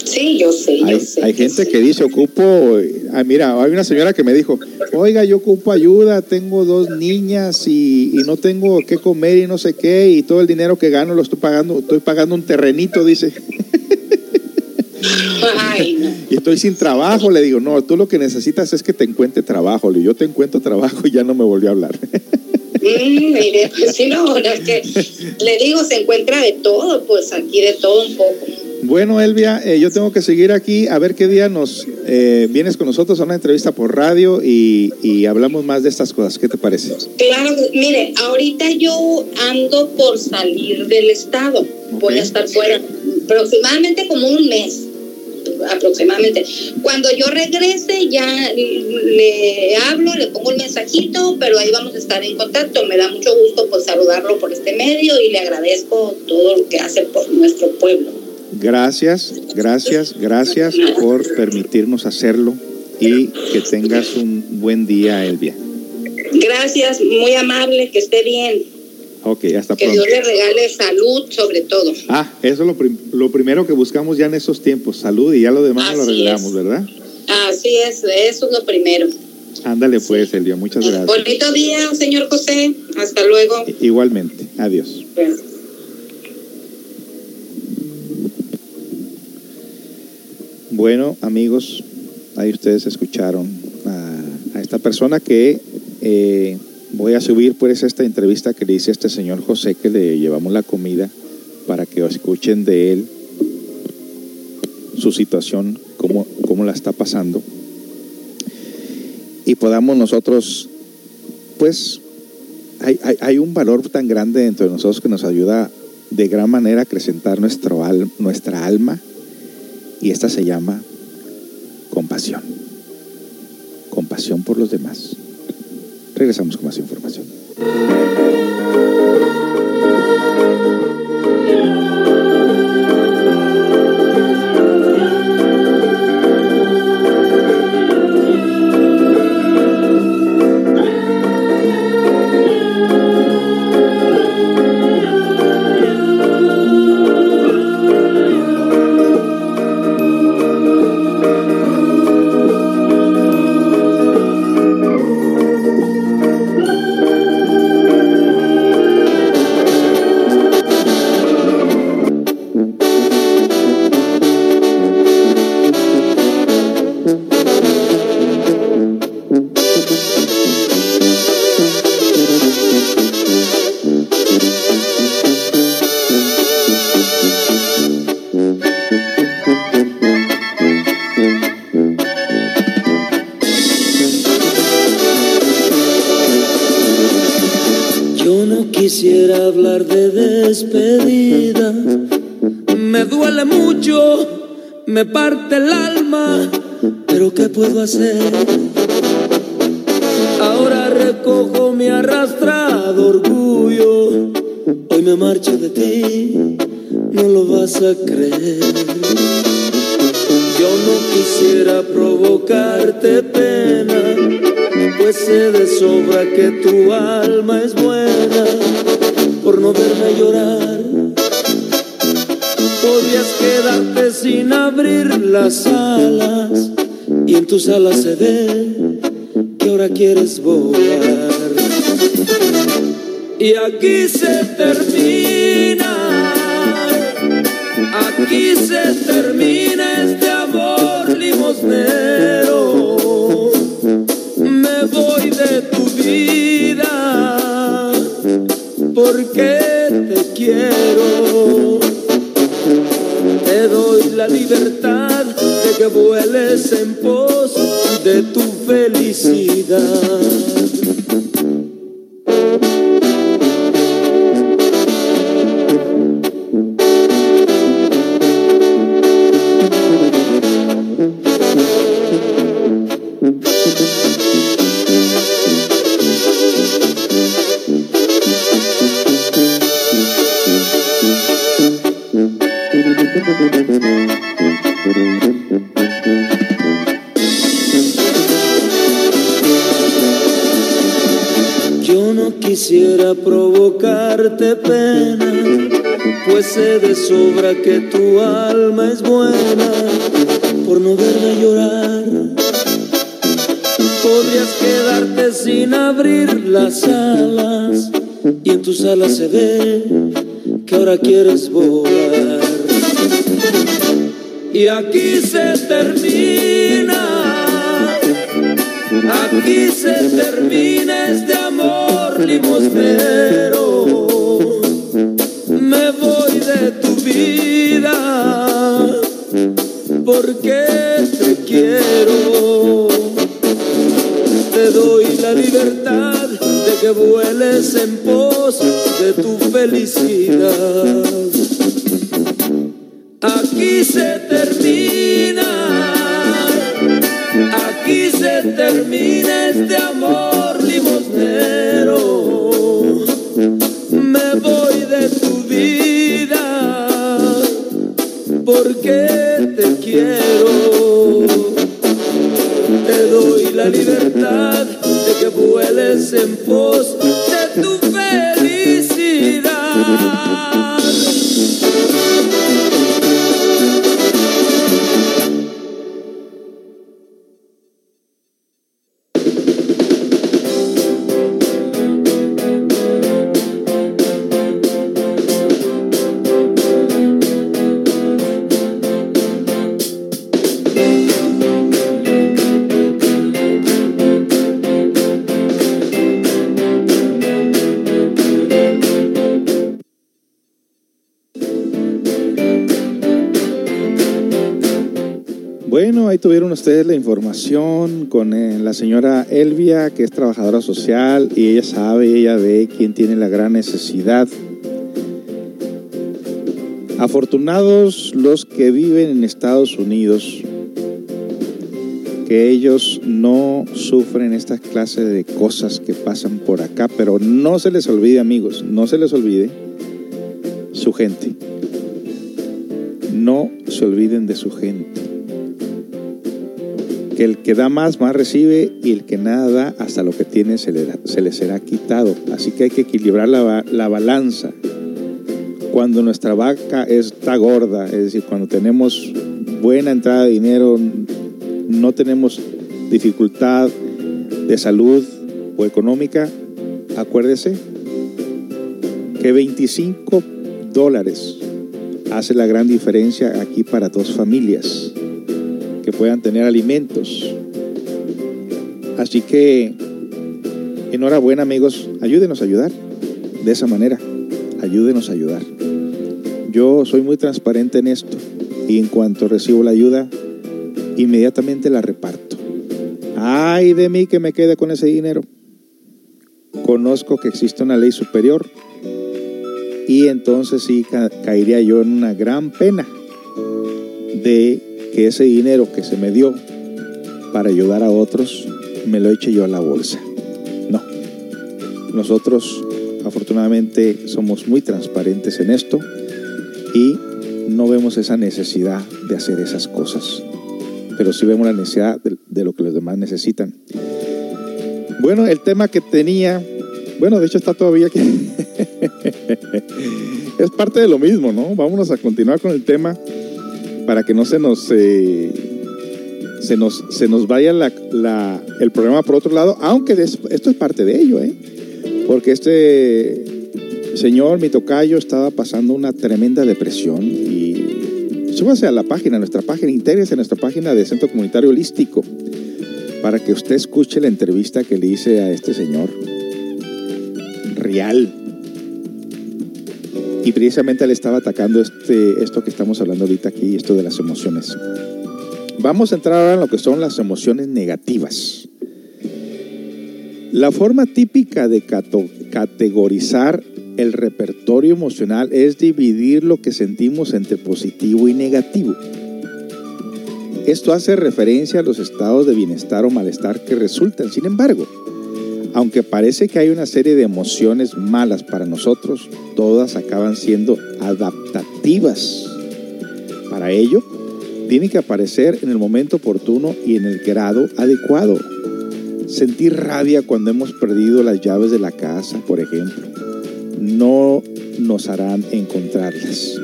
Sí, yo sé, hay, yo sé. Hay gente que dice, ocupo, ah, mira, hay una señora que me dijo, oiga, yo ocupo ayuda, tengo dos niñas y, y, no tengo qué comer y no sé qué, y todo el dinero que gano lo estoy pagando, estoy pagando un terrenito, dice. (laughs) Ay, no. (laughs) Y estoy sin trabajo, le digo, no, tú lo que necesitas es que te encuentre trabajo, le digo, yo te encuentro trabajo y ya no me volvió a hablar. Mm, mire, pues sí, no, es que le digo, se encuentra de todo, pues aquí de todo un poco. Bueno, Elvia, eh, yo tengo que seguir aquí a ver qué día nos eh, vienes con nosotros a una entrevista por radio y, y, hablamos más de estas cosas. ¿Qué te parece? Claro, mire, ahorita yo ando por salir del estado. Okay. Voy a estar fuera aproximadamente como un mes aproximadamente. Cuando yo regrese ya le hablo, le pongo un mensajito, pero ahí vamos a estar en contacto. Me da mucho gusto pues saludarlo por este medio y le agradezco todo lo que hace por nuestro pueblo. Gracias, gracias, gracias por permitirnos hacerlo y que tengas un buen día, Elvia. Gracias, muy amable, que esté bien. Ok, hasta que pronto. Dios le regale salud sobre todo. Ah, eso es lo, prim lo, primero que buscamos ya en esos tiempos, salud y ya lo demás Así lo arreglamos, es. ¿verdad? Así es, eso es lo primero. Ándale pues, Elvia, muchas gracias. Bonito día, señor José. Hasta luego. Igualmente, adiós. Bueno, amigos, ahí ustedes escucharon a, a esta persona que eh, voy a subir pues esta entrevista que le hice a este señor José que le llevamos la comida para que escuchen de él su situación, cómo, cómo la está pasando y podamos nosotros pues hay, hay, hay, un valor tan grande dentro de nosotros que nos ayuda de gran manera a acrecentar nuestro al, nuestra alma y esta se llama compasión. Compasión por los demás. Regresamos con más información. Me parte el alma, pero ¿qué puedo hacer? Ahora recojo mi arrastrado orgullo. Hoy me marcho de ti, no lo vas a creer. Yo no quisiera provocarte pena, pues sé de sobra que tu alma las alas y en tus alas se ve que ahora quieres volar. Y aquí se termina, aquí se termina este pena, pues sé de sobra que tu alma es buena por no verme llorar. Podrías quedarte sin abrir las alas y en tus alas se ve que ahora quieres volar. Y aquí se termina, aquí se termina este amor limosnero. Con eh, la señora Elvia, que es trabajadora social y ella sabe, ella ve quién tiene la gran necesidad. Afortunados los que viven en Estados Unidos, que ellos no sufren esta clase de cosas que pasan por acá, pero no se les olvide amigos, no se les olvide su gente. No se olviden de su gente que el que da más, más recibe y el que nada da, hasta lo que tiene se le, se le será quitado. Así que hay que equilibrar la, la balanza. Cuando nuestra vaca está gorda, es decir, cuando tenemos buena entrada de dinero, no tenemos dificultad de salud o económica, acuérdese que 25 dólares hace la gran diferencia aquí para dos familias puedan tener alimentos. Así que, enhorabuena amigos, ayúdenos a ayudar de esa manera, ayúdenos a ayudar. Yo soy muy transparente en esto y en cuanto recibo la ayuda, inmediatamente la reparto. Ay de mí que me quede con ese dinero. Conozco que existe una ley superior y entonces sí caería yo en una gran pena de que ese dinero que se me dio para ayudar a otros, me lo eche yo a la bolsa. No. Nosotros afortunadamente somos muy transparentes en esto y no vemos esa necesidad de hacer esas cosas. Pero sí vemos la necesidad de, lo que los demás necesitan. Bueno, el tema que tenía, bueno, de hecho está todavía aquí. (laughs) es parte de lo mismo, ¿no? Vámonos a continuar con el tema para que no se nos, eh, se nos, se nos vaya el programa por otro lado, aunque esto es parte de ello, ¿eh? porque este señor, mi tocayo, estaba pasando una tremenda depresión y súbase a la página, a nuestra página, intégrese a nuestra página de Centro Comunitario Holístico para que usted escuche la entrevista que le hice a este señor. Real. Y precisamente le estaba atacando este, esto que estamos hablando ahorita aquí, esto de las emociones. Vamos a entrar ahora en lo que son las emociones negativas. La forma típica de categorizar el repertorio emocional es dividir lo que sentimos entre positivo y negativo. Esto hace referencia a los estados de bienestar o malestar que resultan. Sin embargo, aunque parece que hay una serie de emociones malas para nosotros, todas acaban siendo adaptativas. Para ello, tiene que aparecer en el momento oportuno y en el grado adecuado. Sentir rabia cuando hemos perdido las llaves de la casa, por ejemplo no nos harán encontrarlas.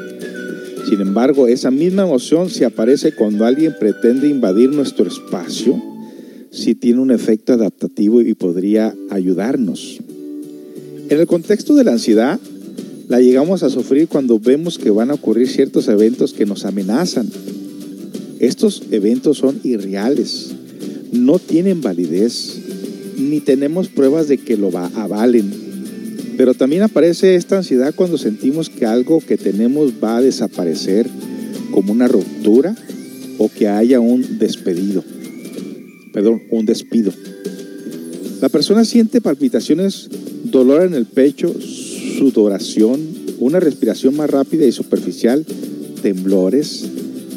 Sin embargo, esa misma emoción si aparece cuando alguien pretende invadir nuestro espacio, si tiene un efecto adaptativo y podría ayudarnos. En el contexto de la ansiedad, la llegamos a sufrir cuando vemos que van a ocurrir ciertos eventos que nos amenazan. Estos eventos son irreales, no tienen validez, ni tenemos pruebas de que lo avalen pero también aparece esta ansiedad cuando sentimos que algo que tenemos va a desaparecer, como una ruptura o que haya un despedido. Perdón, un despido. La persona siente palpitaciones, dolor en el pecho, sudoración, una respiración más rápida y superficial, temblores,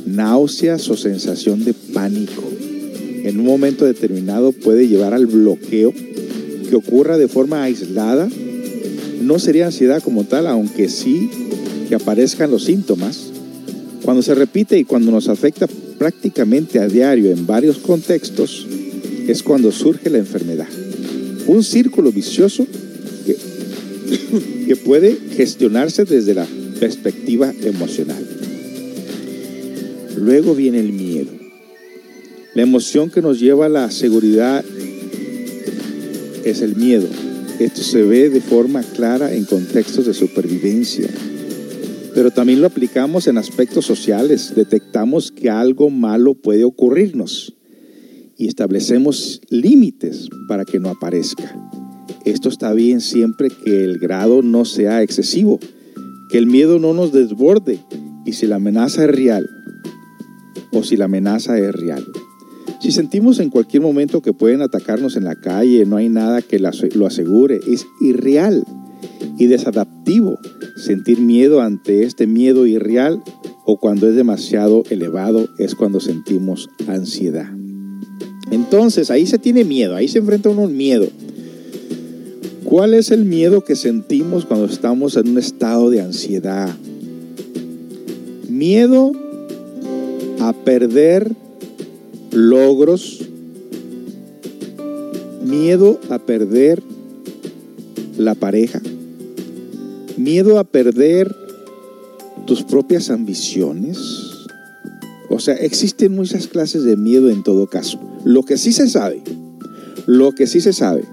náuseas o sensación de pánico. En un momento determinado puede llevar al bloqueo que ocurra de forma aislada no sería ansiedad como tal, aunque sí que aparezcan los síntomas. Cuando se repite y cuando nos afecta prácticamente a diario en varios contextos, es cuando surge la enfermedad. Un círculo vicioso que, (coughs) que puede gestionarse desde la perspectiva emocional. Luego viene el miedo. La emoción que nos lleva a la seguridad es el miedo. Esto se ve de forma clara en contextos de supervivencia, pero también lo aplicamos en aspectos sociales. Detectamos que algo malo puede ocurrirnos y establecemos límites para que no aparezca. Esto está bien siempre que el grado no sea excesivo, que el miedo no nos desborde y si la amenaza es real o si la amenaza es real. Si sentimos en cualquier momento que pueden atacarnos en la calle, no hay nada que lo asegure, es irreal y desadaptivo sentir miedo ante este miedo irreal o cuando es demasiado elevado es cuando sentimos ansiedad. Entonces ahí se tiene miedo, ahí se enfrenta uno un miedo. ¿Cuál es el miedo que sentimos cuando estamos en un estado de ansiedad? Miedo a perder logros, miedo a perder la pareja, miedo a perder tus propias ambiciones. O sea, existen muchas clases de miedo en todo caso. Lo que sí se sabe, lo que sí se sabe,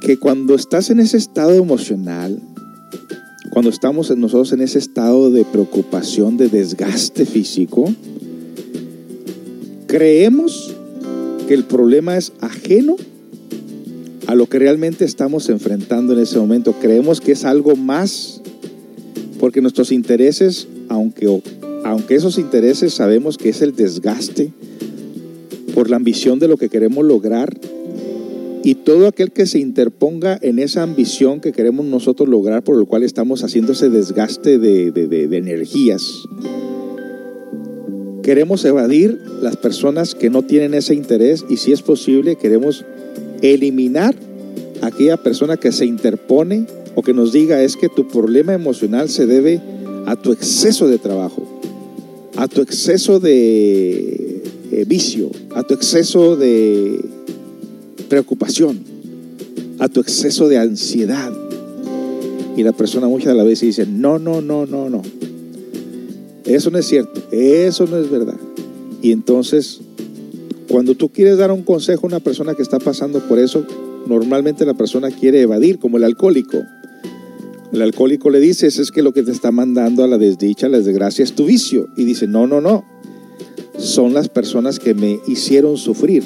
que cuando estás en ese estado emocional, cuando estamos nosotros en ese estado de preocupación, de desgaste físico, creemos que el problema es ajeno a lo que realmente estamos enfrentando en ese momento. Creemos que es algo más porque nuestros intereses, aunque, aunque esos intereses sabemos que es el desgaste por la ambición de lo que queremos lograr, y todo aquel que se interponga en esa ambición que queremos nosotros lograr, por el cual estamos haciendo ese desgaste de, de energías, Queremos evadir las personas que no tienen ese interés y si es posible queremos eliminar a aquella persona que se interpone o que nos diga es que tu problema emocional se debe a tu exceso de trabajo, a tu exceso de eh, vicio, a tu exceso de preocupación, a tu exceso de ansiedad. Y la persona muchas de las veces dice, no, no, no, no, no. Eso no es cierto, eso no es verdad. Y entonces, cuando tú quieres dar un consejo a una persona que está pasando por eso, normalmente la persona quiere evadir, como el alcohólico. El alcohólico le dice, es que lo que te está mandando a la desdicha, a la desgracia, es tu vicio. Y dice, no, no, no. Son las personas que me hicieron sufrir.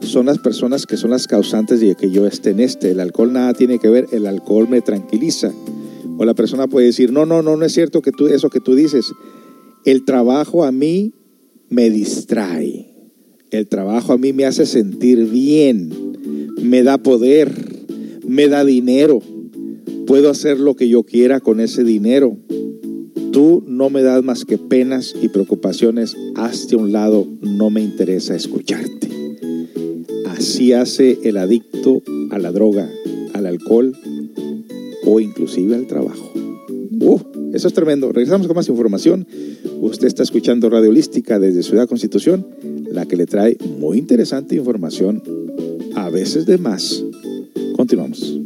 Son las personas que son las causantes de que yo esté en este. El alcohol nada tiene que ver, el alcohol me tranquiliza. O la persona puede decir, no, no, no, no es cierto que tú, eso que tú dices. El trabajo a mí me distrae. El trabajo a mí me hace sentir bien. Me da poder. Me da dinero Puedo hacer lo que yo quiera con ese dinero. Tú no me das más que penas y preocupaciones. Hazte a un lado, no me interesa escucharte. Así hace el adicto a la droga, al alcohol o inclusive al trabajo. Uh, eso es tremendo. Regresamos con más información. Usted está escuchando Radio Holística desde Ciudad Constitución, la que le trae muy interesante información, a veces de más. Continuamos.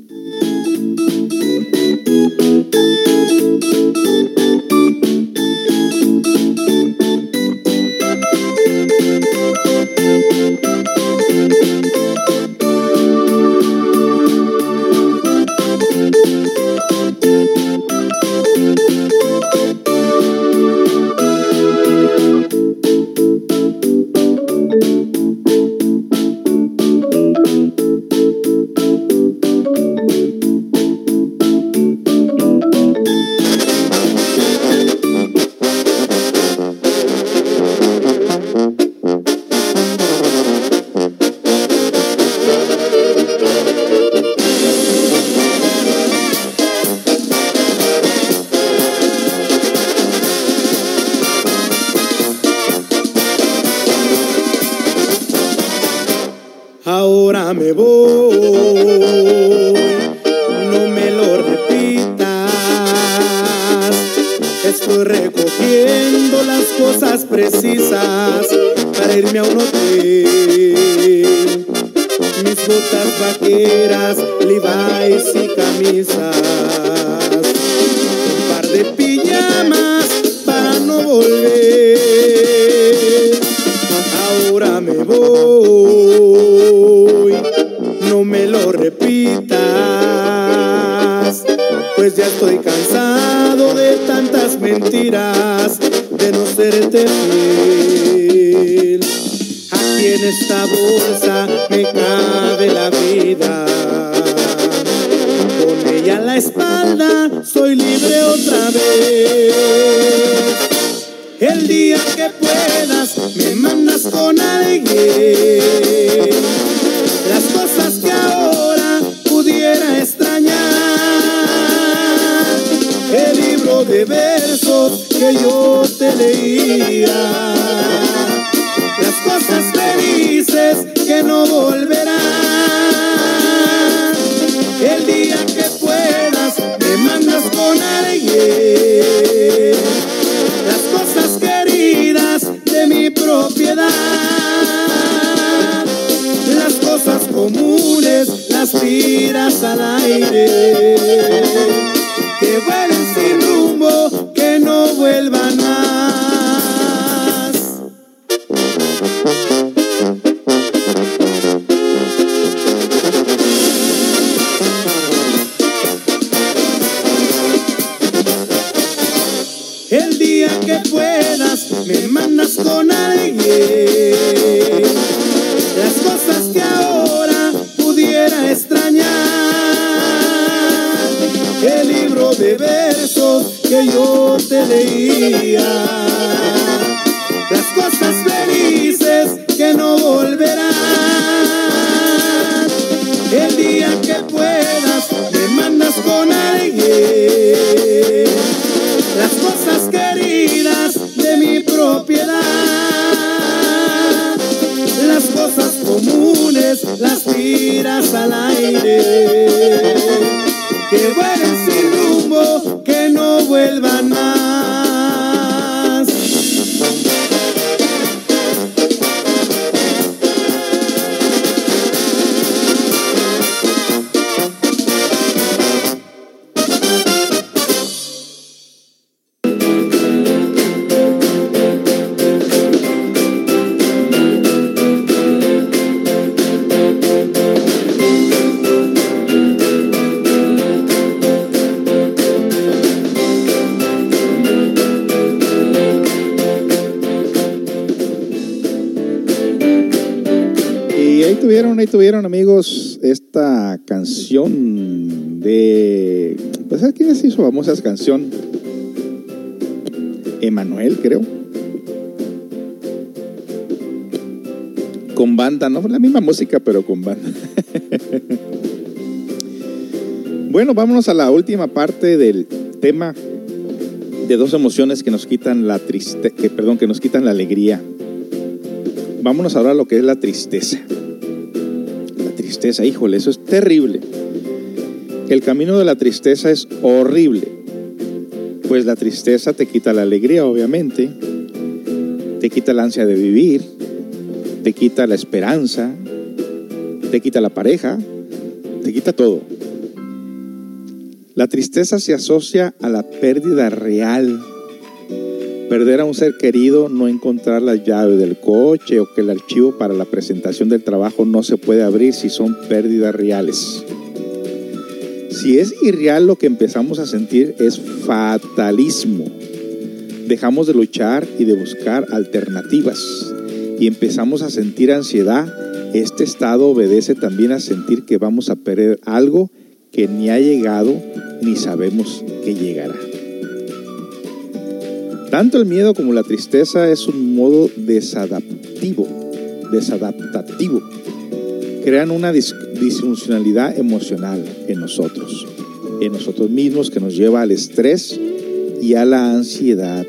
las cosas queridas de mi propiedad, las cosas comunes las tiras al aire. ¿Sabes quién hizo famosa canción? Emanuel, creo. Con banda, ¿no? La misma música, pero con banda. (laughs) bueno, vámonos a la última parte del tema de dos emociones que nos quitan la triste, que perdón, que nos quitan la alegría. Vámonos ahora a lo que es la tristeza. La tristeza, híjole, eso es terrible. El camino de la tristeza es horrible. Pues la tristeza te quita la alegría, obviamente. Te quita la ansia de vivir. Te quita la esperanza. Te quita la pareja. Te quita todo. La tristeza se asocia a la pérdida real. Perder a un ser querido, no encontrar la llave del coche o que el archivo para la presentación del trabajo no se puede abrir si son pérdidas reales. Si es irreal lo que empezamos a sentir es fatalismo. Dejamos de luchar y de buscar alternativas y empezamos a sentir ansiedad. Este estado obedece también a sentir que vamos a perder algo que ni ha llegado ni sabemos que llegará. Tanto el miedo como la tristeza es un modo desadaptivo, desadaptativo. Crean una disfuncionalidad emocional en nosotros, en nosotros mismos que nos lleva al estrés y a la ansiedad.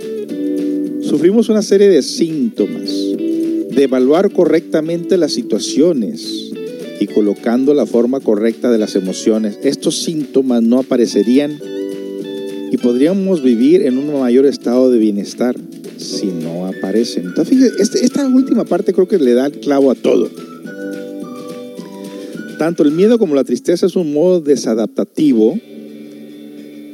Sufrimos una serie de síntomas, de evaluar correctamente las situaciones y colocando la forma correcta de las emociones. Estos síntomas no aparecerían y podríamos vivir en un mayor estado de bienestar si no aparecen. Entonces, fíjate, este, esta última parte creo que le da el clavo a todo. Tanto el miedo como la tristeza es un modo desadaptativo,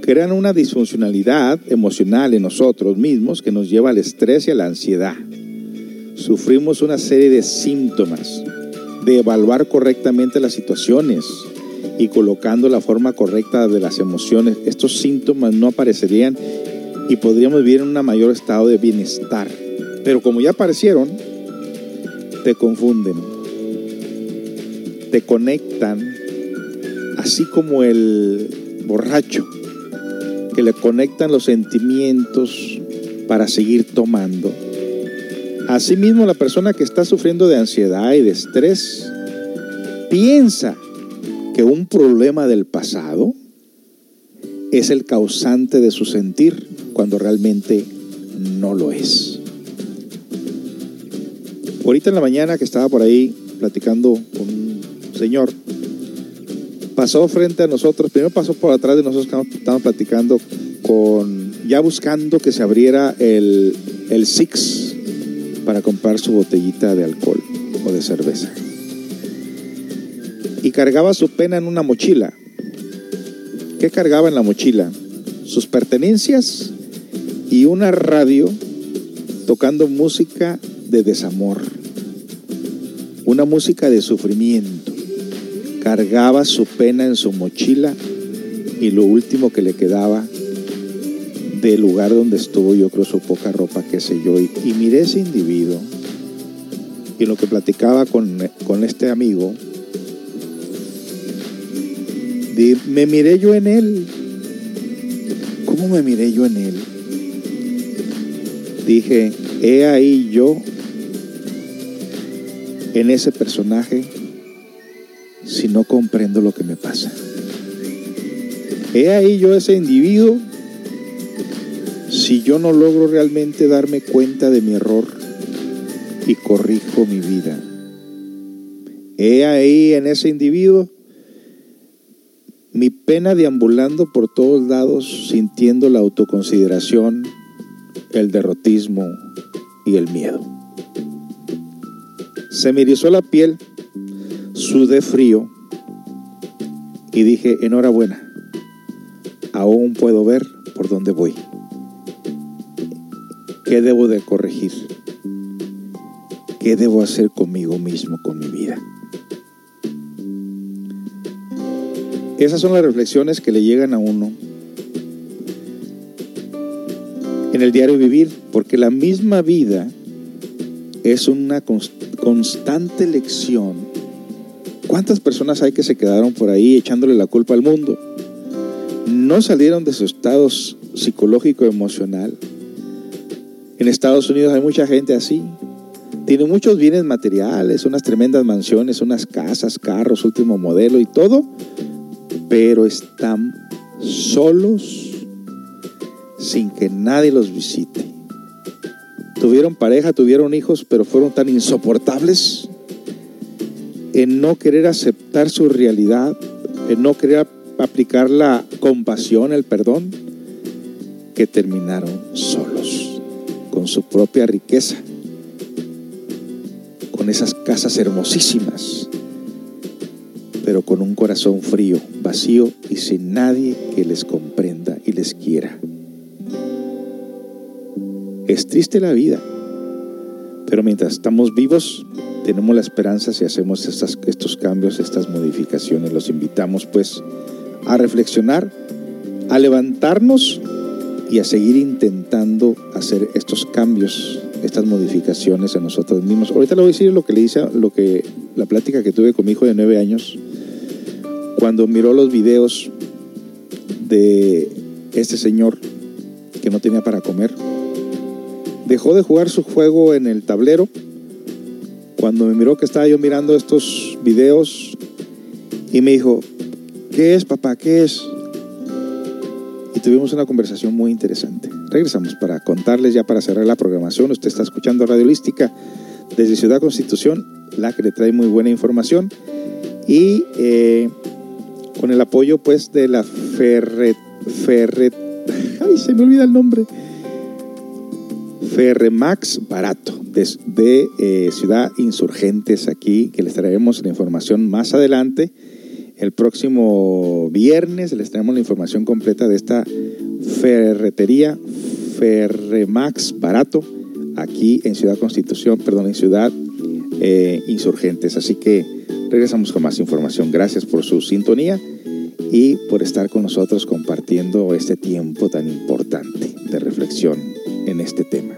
crean una disfuncionalidad emocional en nosotros mismos que nos lleva al estrés y a la ansiedad. Sufrimos una serie de síntomas de evaluar correctamente las situaciones, y colocando la forma correcta de las emociones, estos síntomas no aparecerían y podríamos vivir en un mayor estado de bienestar. Pero como ya aparecieron, te confunden, te conectan, así como el borracho, que le conectan los sentimientos para seguir tomando. Asimismo, la persona que está sufriendo de ansiedad y de estrés piensa que un problema del pasado es el causante de su sentir cuando realmente no lo es. Ahorita en la mañana que estaba por ahí platicando con señor, pasó frente a nosotros, primero pasó por atrás de nosotros, estábamos platicando con, ya buscando que se abriera el, el Six para comprar su botellita de alcohol o de cerveza y cargaba su pena en una mochila. ¿Qué cargaba en la mochila? Sus pertenencias y una radio tocando música de desamor, una música de sufrimiento. Cargaba su pena en su mochila y lo último que le quedaba del lugar donde estuvo, yo creo su poca ropa, qué sé yo, y, miré ese individuo y lo que platicaba con, con este amigo, me miré yo en él. ¿Cómo me miré yo en él? Dije, he ahí yo en ese personaje si no comprendo lo que me pasa. He ahí yo ese individuo si yo no logro realmente darme cuenta de mi error y corrijo mi vida. He ahí en ese individuo mi pena deambulando por todos lados, sintiendo la autoconsideración, el derrotismo y el miedo. Se me erizó la piel, sudé frío y dije, enhorabuena, aún puedo ver por dónde voy. ¿Qué debo de corregir? ¿Qué debo hacer conmigo mismo, con mi vida? Esas son las reflexiones que le llegan a uno en el diario vivir, porque la misma vida es una constante lección ¿Cuántas personas hay que se quedaron por ahí echándole la culpa al mundo? No salieron de su estado psicológico emocional. En Estados Unidos hay mucha gente así. Tiene muchos bienes materiales, unas tremendas mansiones, unas casas, carros, último modelo y todo, pero están solos sin que nadie los visite. Tuvieron pareja, tuvieron hijos, pero fueron tan insoportables en no querer aceptar su realidad, en no querer aplicar la compasión, el perdón, que terminaron solos, con su propia riqueza, con esas casas hermosísimas, pero con un corazón frío, vacío y sin nadie que les comprenda y les quiera. Es triste la vida, pero mientras estamos vivos, tenemos la esperanza si hacemos estos cambios, estas modificaciones. Los invitamos pues a reflexionar, a levantarnos y a seguir intentando hacer estos cambios, estas modificaciones en nosotros mismos. Ahorita le voy a decir lo que le hice, lo que, la plática que tuve con mi hijo de nueve años, cuando miró los videos de este señor que no tenía para comer. Dejó de jugar su juego en el tablero cuando me miró que estaba yo mirando estos videos y me dijo, ¿qué es papá? ¿Qué es? Y tuvimos una conversación muy interesante. Regresamos para contarles ya para cerrar la programación. Usted está escuchando Radio Holística desde Ciudad Constitución, la que le trae muy buena información y eh, con el apoyo pues de la Ferret, Ferret, (laughs) ay se me olvida el nombre, Ferremax Barato de, eh, Ciudad Insurgentes aquí, que les traeremos la información más adelante. El próximo viernes les traemos la información completa de esta ferretería Ferremax Barato aquí en Ciudad Constitución, perdón, en Ciudad eh, Insurgentes. Así que regresamos con más información. Gracias por su sintonía y por estar con nosotros compartiendo este tiempo tan importante de reflexión en este tema.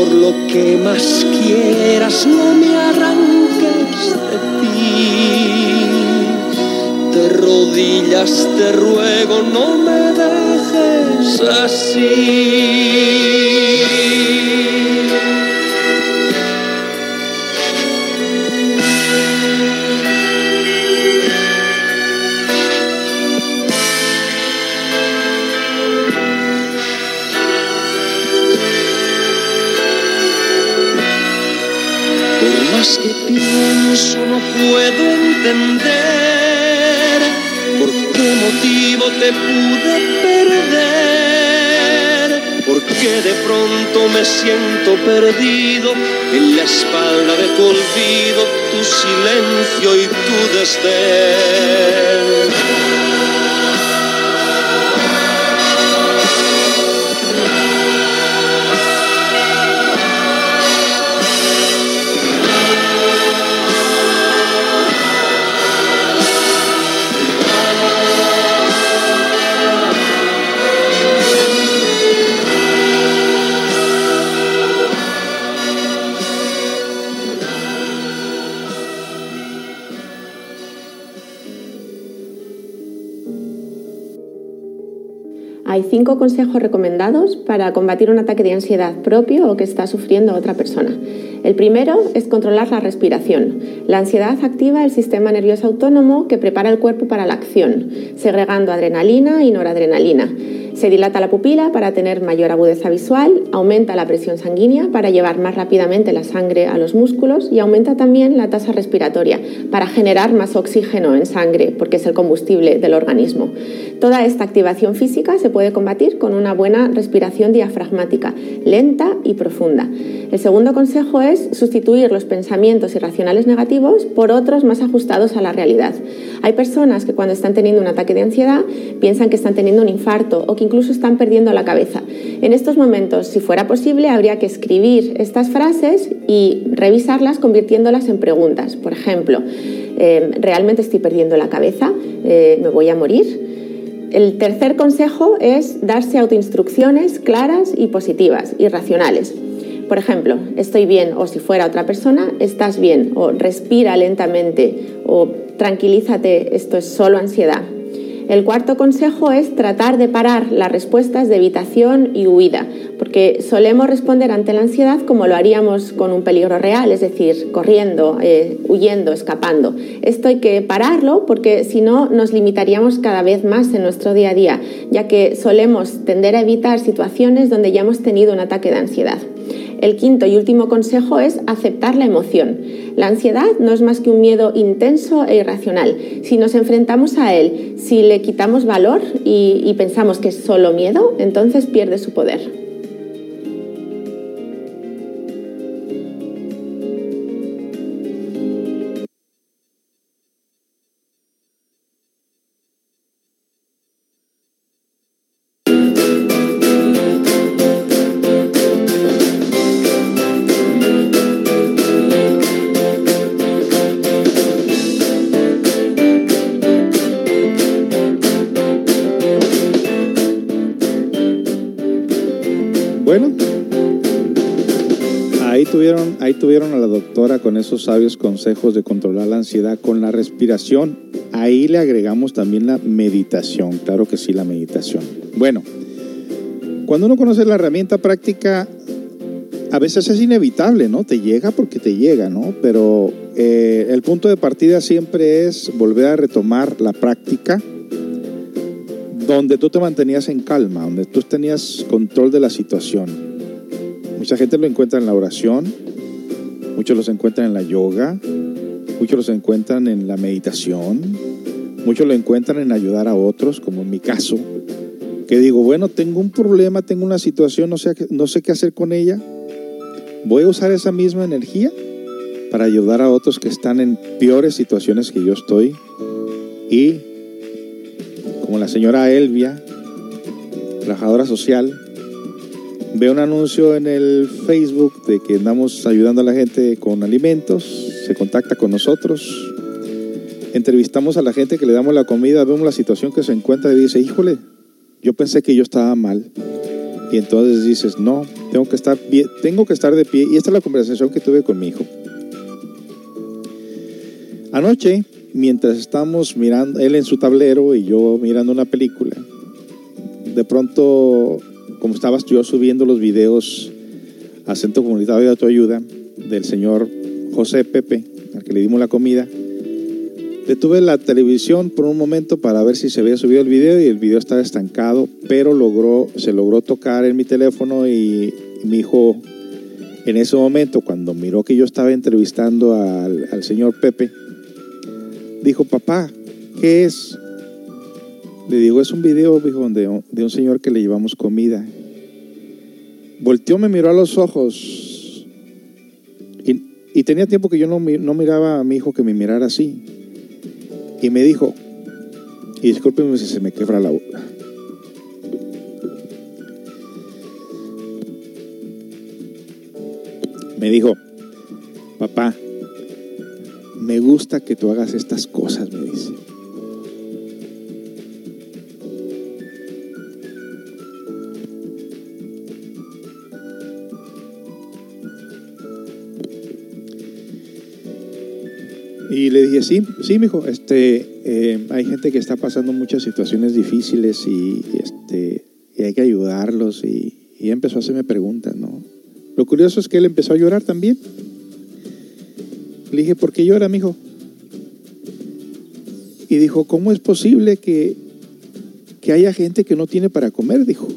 Por lo que más quieras, no me arranques de ti. De rodillas te ruego, no me dejes así. Puedo entender por qué motivo te pude perder, porque de pronto me siento perdido en la espalda de tu olvido, tu silencio y tu desdén. Cinco consejos recomendados para combatir un ataque de ansiedad propio o que está sufriendo otra persona. El primero es controlar la respiración. La ansiedad activa el sistema nervioso autónomo que prepara el cuerpo para la acción, segregando adrenalina y noradrenalina. Se dilata la pupila para tener mayor agudeza visual, aumenta la presión sanguínea para llevar más rápidamente la sangre a los músculos y aumenta también la tasa respiratoria para generar más oxígeno en sangre, porque es el combustible del organismo. Toda esta activación física se puede combatir con una buena respiración diafragmática, lenta y profunda. El segundo consejo es sustituir los pensamientos irracionales negativos por otros más ajustados a la realidad. Hay personas que cuando están teniendo un ataque de ansiedad piensan que están teniendo un infarto o que incluso están perdiendo la cabeza. En estos momentos, si fuera posible, habría que escribir estas frases y revisarlas convirtiéndolas en preguntas. Por ejemplo, eh, ¿realmente estoy perdiendo la cabeza? Eh, ¿Me voy a morir? El tercer consejo es darse autoinstrucciones claras y positivas y racionales. Por ejemplo, estoy bien o si fuera otra persona, estás bien o respira lentamente o tranquilízate, esto es solo ansiedad. El cuarto consejo es tratar de parar las respuestas de evitación y huida, porque solemos responder ante la ansiedad como lo haríamos con un peligro real, es decir, corriendo, eh, huyendo, escapando. Esto hay que pararlo porque si no nos limitaríamos cada vez más en nuestro día a día, ya que solemos tender a evitar situaciones donde ya hemos tenido un ataque de ansiedad. El quinto y último consejo es aceptar la emoción. La ansiedad no es más que un miedo intenso e irracional. Si nos enfrentamos a él, si le quitamos valor y, pensamos que es solo miedo, entonces pierde su poder. Ahí tuvieron a la doctora con esos sabios consejos de controlar la ansiedad con la respiración. Ahí le agregamos también la meditación, claro que sí, la meditación. Bueno, cuando uno conoce la herramienta práctica, a veces es inevitable, ¿no? Te llega porque te llega, ¿no? Pero eh, el punto de partida siempre es volver a retomar la práctica donde tú te mantenías en calma, donde tú tenías control de la situación. Mucha gente lo encuentra en la oración, muchos los encuentran en la yoga, muchos los encuentran en la meditación, muchos lo encuentran en ayudar a otros, como en mi caso, que digo, bueno, tengo un problema, tengo una situación, no sé, no sé qué hacer con ella, voy a usar esa misma energía para ayudar a otros que están en peores situaciones que yo estoy y como la señora Elvia, trabajadora social, ve un anuncio en el Facebook de que andamos ayudando a la gente con alimentos, se contacta con nosotros, entrevistamos a la gente que le damos la comida, vemos la situación que se encuentra y dice, híjole, yo pensé que yo estaba mal. Y entonces dices, no, tengo que estar, tengo que estar de pie. Y esta es la conversación que tuve con mi hijo. Anoche mientras estamos mirando, él en su tablero y yo mirando una película, de pronto, como estabas yo subiendo los videos a Centro Comunitario de Autoayuda del señor José Pepe, al que le dimos la comida, detuve la televisión por un momento para ver si se había subido el video y el video estaba estancado, pero logró, se logró tocar en mi teléfono y, mi hijo en ese momento, cuando miró que yo estaba entrevistando al, al señor Pepe, dijo, papá, ¿qué es? Le digo, es un video de, de un señor que le llevamos comida. Volteó, me miró a los ojos y, tenía tiempo que yo no, no, miraba a mi hijo que me mirara así. Y me dijo, y discúlpeme si se me quebra la boca. Me dijo, papá, me gusta que tú hagas estas cosas, me dice. Y le dije, sí, sí, mijo, este, eh, hay gente que está pasando muchas situaciones difíciles y, este, y hay que ayudarlos. Y, y empezó a hacerme preguntas, ¿no? Lo curioso es que él empezó a llorar también. Le dije, ¿por qué llora, mijo? Y dijo, ¿cómo es posible que, que haya gente que no tiene para comer? Dijo.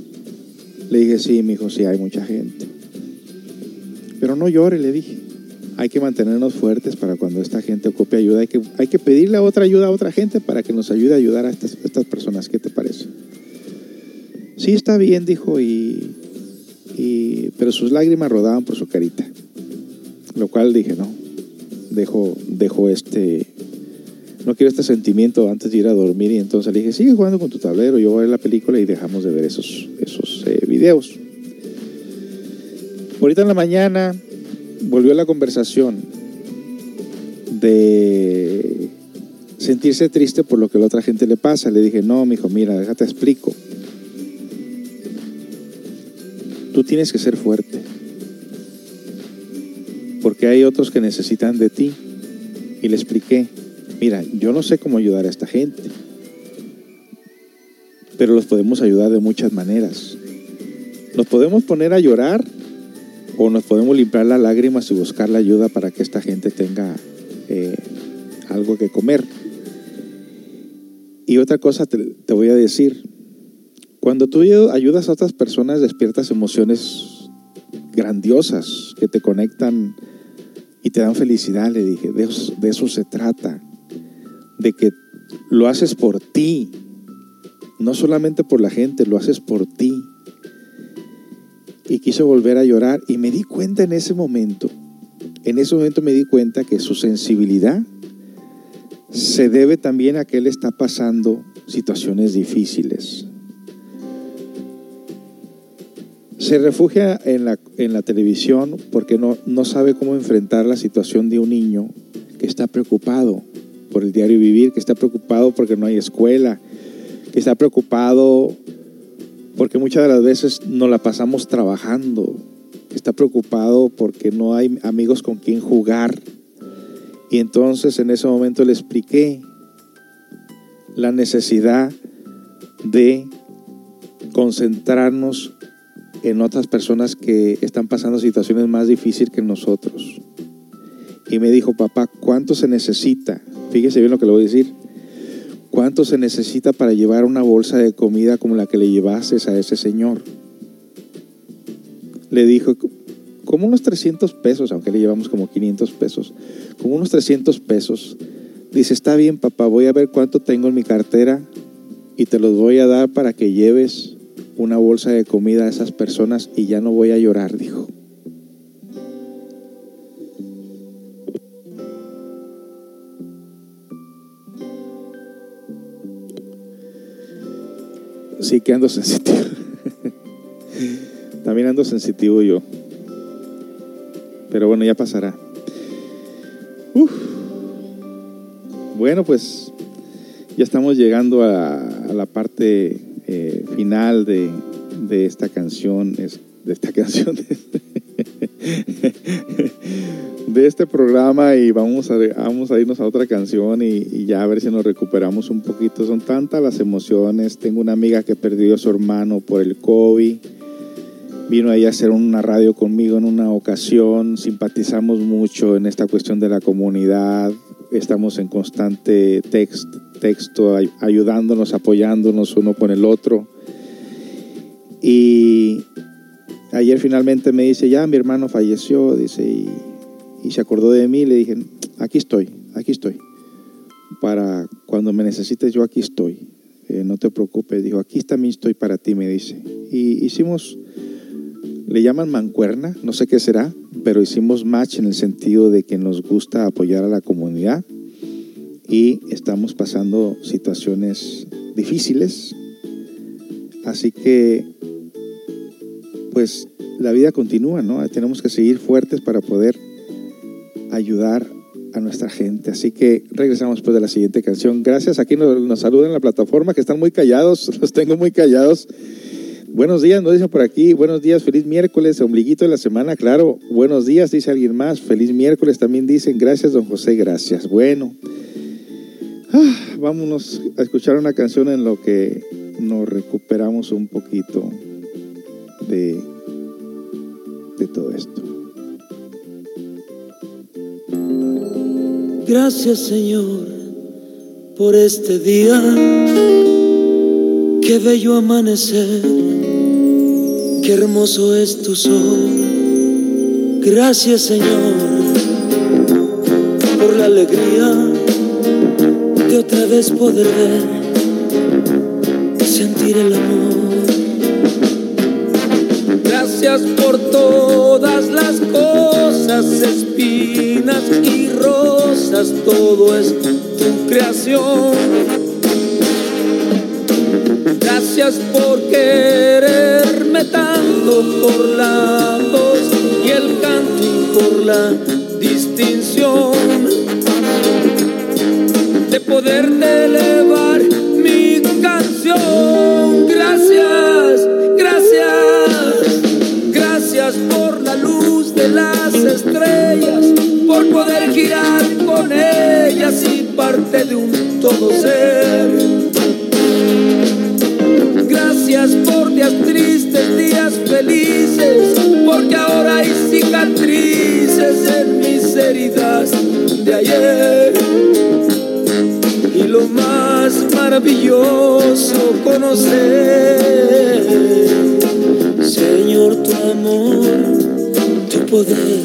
Le dije, sí, mijo, sí, hay mucha gente. Pero no llore, le dije. Hay que mantenernos fuertes para cuando esta gente ocupe ayuda. Hay que, hay que pedirle otra ayuda a otra gente para que nos ayude a ayudar a estas, estas personas. ¿Qué te parece? Sí, está bien, dijo, y, pero sus lágrimas rodaban por su carita. Lo cual dije, no, dejo, dejo este, no quiero este sentimiento antes de ir a dormir y entonces le dije, sigue jugando con tu tablero, yo voy a ver la película y dejamos de ver esos, esos eh, videos. Ahorita en la mañana volvió la conversación de sentirse triste por lo que a la otra gente le pasa. Le dije, no, mi hijo, mira, déjate explico. Tú tienes que ser fuerte porque hay otros que necesitan de ti. Y le expliqué, mira, yo no sé cómo ayudar a esta gente, pero los podemos ayudar de muchas maneras. Nos podemos poner a llorar o nos podemos limpiar las lágrimas y buscar la ayuda para que esta gente tenga eh, algo que comer. Y otra cosa te, te voy a decir, cuando tú ayudas a otras personas despiertas emociones grandiosas que te conectan y te dan felicidad, le dije, de eso, se trata, de que lo haces por ti, no solamente por la gente, lo haces por ti. Y quiso volver a llorar y me di cuenta en ese momento, en ese momento me di cuenta que su sensibilidad se debe también a que él está pasando situaciones difíciles. Se refugia en la, en la televisión porque no, no sabe cómo enfrentar la situación de un niño que está preocupado por el diario vivir, que está preocupado porque no hay escuela, que está preocupado porque muchas de las veces nos la pasamos trabajando está preocupado porque no hay amigos con quien jugar. Y entonces en ese momento le expliqué la necesidad de concentrarnos en otras personas que están pasando situaciones más difíciles que nosotros. Y me dijo, papá, ¿cuánto se necesita? Fíjese bien lo que le voy a decir. ¿Cuánto se necesita para llevar una bolsa de comida como la que le llevases a ese señor? Le dijo, como unos 300 pesos, aunque le llevamos como 500 pesos, como unos 300 pesos. Dice, está bien, papá, voy a ver cuánto tengo en mi cartera y te los voy a dar para que lleves una bolsa de comida a esas personas y ya no voy a llorar, dijo. Sí que ando sensitivo. También ando sensitivo yo. Pero bueno, ya pasará. Uf. Bueno, pues ya estamos llegando a, la parte eh, final de, de, esta canción, de esta (laughs) canción, de este programa y vamos a, vamos a irnos a otra canción y, y, ya a ver si nos recuperamos un poquito. Son tantas las emociones. Tengo una amiga que perdió a su hermano por el COVID. Vino ahí a hacer una radio conmigo en una ocasión. Simpatizamos mucho en esta cuestión de la comunidad. Estamos en constante text, texto, ayudándonos, apoyándonos uno con el otro. Y ayer finalmente me dice, ya mi hermano falleció, dice, y, y se acordó de mí. Le dije, aquí estoy, aquí estoy. Para cuando me necesites, yo aquí estoy. Eh, no te preocupes. Dijo, aquí también estoy para ti, me dice. Y hicimos, le llaman mancuerna, no sé qué será, pero hicimos match en el sentido de que nos gusta apoyar a la comunidad y estamos pasando situaciones difíciles. Así que, pues la vida continúa, ¿no? Tenemos que seguir fuertes para poder ayudar a nuestra gente. Así que regresamos después de la siguiente canción. Gracias, aquí nos, nos saludan en la plataforma, que están muy callados, (laughs) los tengo muy callados. Buenos días, nos dicen por aquí. Buenos días, feliz miércoles, ombliguito de la semana, claro. Buenos días, dice alguien más. Feliz miércoles también dicen. Gracias, don José, gracias. Bueno, ah, vámonos a escuchar una canción en lo que nos recuperamos un poquito de, de todo esto. Gracias, Señor, por este día. Qué bello amanecer, qué hermoso es tu sol. Gracias Señor por la alegría de otra vez poder ver, sentir el amor. Gracias por todas las cosas, espinas y rosas, todo es tu creación. Gracias por quererme tanto, por la voz y el canto y por la distinción Señor, tu amor, tu poder.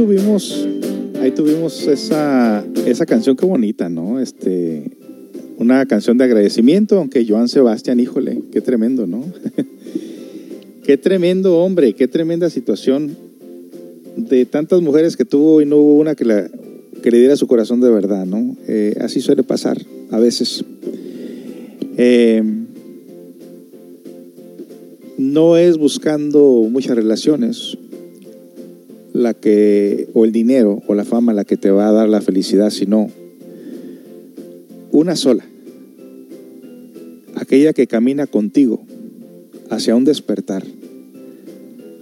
Tuvimos, ahí tuvimos esa, esa canción qué bonita, ¿no? Este, una canción de agradecimiento, aunque Joan Sebastián, híjole, qué tremendo, ¿no? (laughs) qué tremendo hombre, qué tremenda situación de tantas mujeres que tuvo y no hubo una que, la, que le diera su corazón de verdad, ¿no? Eh, así suele pasar a veces. Eh, no es buscando muchas relaciones la que o el dinero o la fama la que te va a dar la felicidad, sino una sola. Aquella que camina contigo hacia un despertar.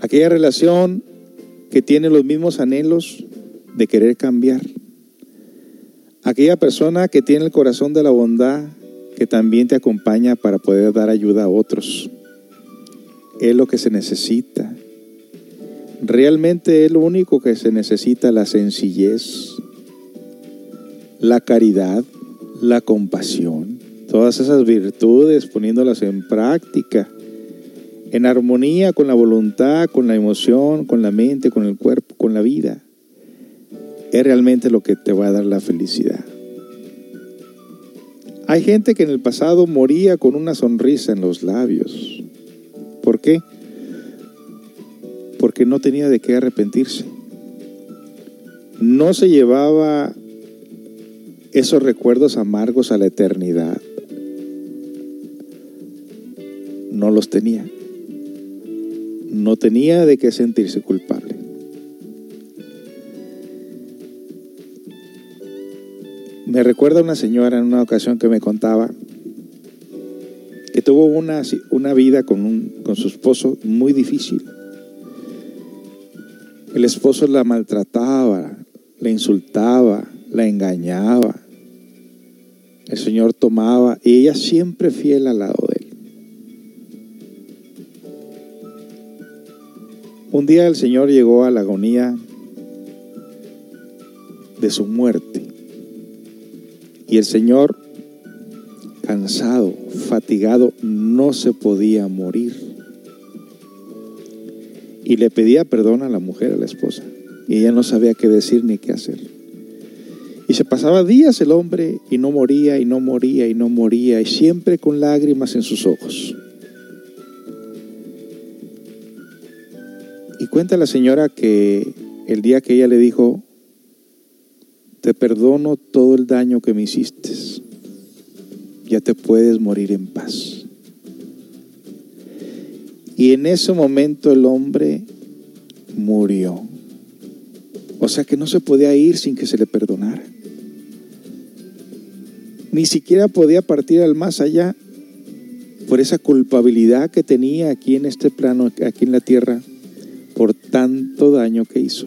Aquella relación que tiene los mismos anhelos de querer cambiar. Aquella persona que tiene el corazón de la bondad que también te acompaña para poder dar ayuda a otros. Es lo que se necesita. Realmente es lo único que se necesita, la sencillez, la caridad, la compasión, todas esas virtudes poniéndolas en práctica, en armonía con la voluntad, con la emoción, con la mente, con el cuerpo, con la vida. Es realmente lo que te va a dar la felicidad. Hay gente que en el pasado moría con una sonrisa en los labios. ¿Por qué? Porque no tenía de qué arrepentirse. No se llevaba esos recuerdos amargos a la eternidad. No los tenía. No tenía de qué sentirse culpable. Me recuerda una señora en una ocasión que me contaba que tuvo una, una vida con, un, con su esposo muy difícil. El esposo la maltrataba, la insultaba, la engañaba. El Señor tomaba y ella siempre fiel al lado de él. Un día el Señor llegó a la agonía de su muerte. Y el Señor, cansado, fatigado, no se podía morir. Y le pedía perdón a la mujer, a la esposa. Y ella no sabía qué decir ni qué hacer. Y se pasaba días el hombre y no moría y no moría y no moría y siempre con lágrimas en sus ojos. Y cuenta la señora que el día que ella le dijo, te perdono todo el daño que me hiciste, ya te puedes morir en paz. Y en ese momento el hombre murió. O sea que no se podía ir sin que se le perdonara. Ni siquiera podía partir al más allá por esa culpabilidad que tenía aquí en este plano, aquí en la tierra, por tanto daño que hizo.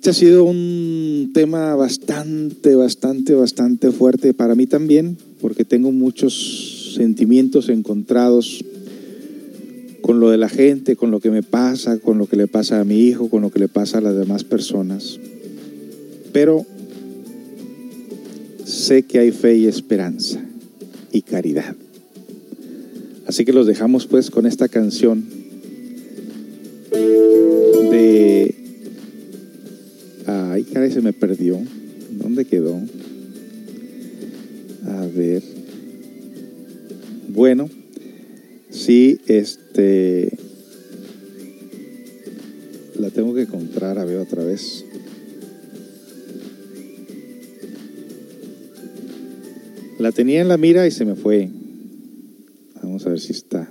Este ha sido un tema bastante, bastante, bastante fuerte para mí también, porque tengo muchos sentimientos encontrados con lo de la gente, con lo que me pasa, con lo que le pasa a mi hijo, con lo que le pasa a las demás personas. Pero sé que hay fe y esperanza y caridad. Así que los dejamos pues con esta canción Ay, caray, se me perdió. ¿Dónde quedó? A ver. Bueno, sí, este... La tengo que encontrar, a ver otra vez. La tenía en la mira y se me fue. Vamos a ver si está.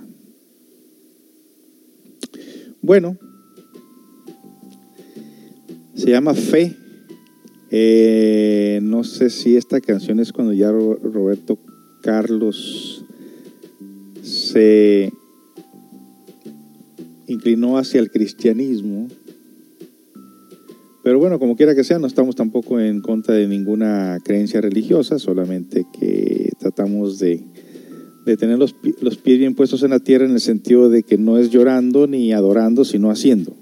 Bueno, se llama Fe. Eh, no sé si esta canción es cuando ya Roberto Carlos se inclinó hacia el cristianismo pero bueno, como quiera que sea, no estamos tampoco en contra de ninguna creencia religiosa, solamente que tratamos de, tener los, los, pies bien puestos en la tierra en el sentido de que no es llorando ni adorando, sino haciendo.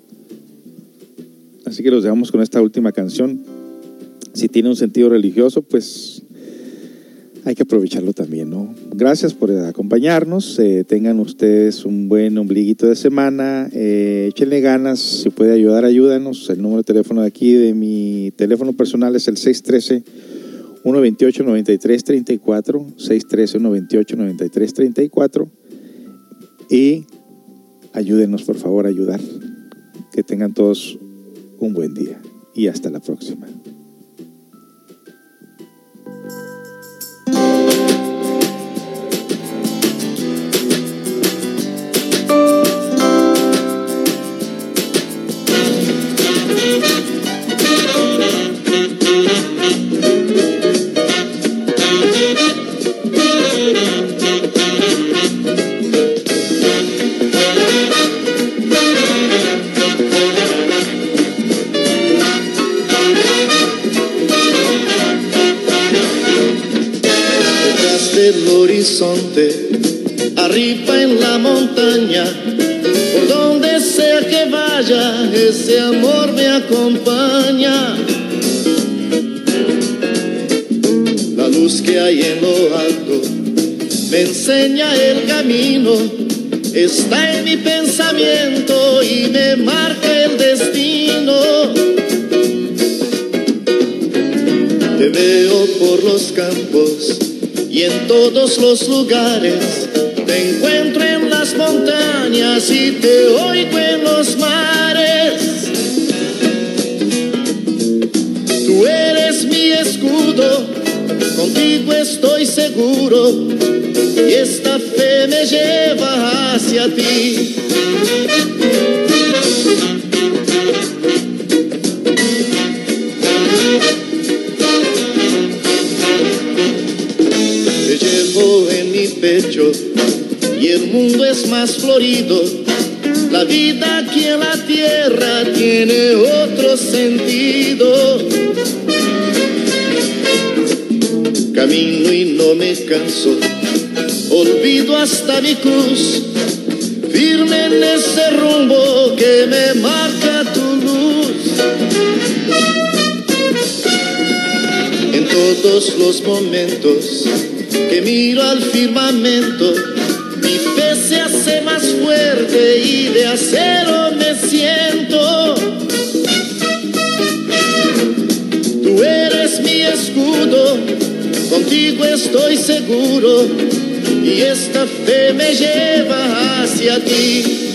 Así que los dejamos con esta última canción. Si tiene un sentido religioso, pues hay que aprovecharlo también, ¿no? Gracias por acompañarnos. Eh, tengan ustedes un buen ombliguito de semana. Eh, échenle ganas. Si puede ayudar, ayúdanos. El número de teléfono de aquí, de mi teléfono personal, es el 613 128 9334 613 128 9334 y ayúdenos por favor a ayudar que tengan todos un buen día y hasta la próxima arriba en la montaña, por donde sea que vaya, ese amor me acompaña. La luz que hay en lo alto me enseña el camino, está en mi pensamiento y me marca el destino. Te veo por los campos en todos los lugares. Te encuentro en las montañas y te oigo en los mares. Tú eres mi escudo, contigo estoy seguro y esta fe me lleva hacia ti. Es más florido. La vida aquí en la tierra tiene otro sentido. Camino y no me canso, olvido hasta mi cruz, firme en ese rumbo que me marca tu luz. En todos los momentos que miro al firmamento, y de acero me siento. Tú eres mi escudo, contigo estoy seguro y esta fe me lleva hacia ti.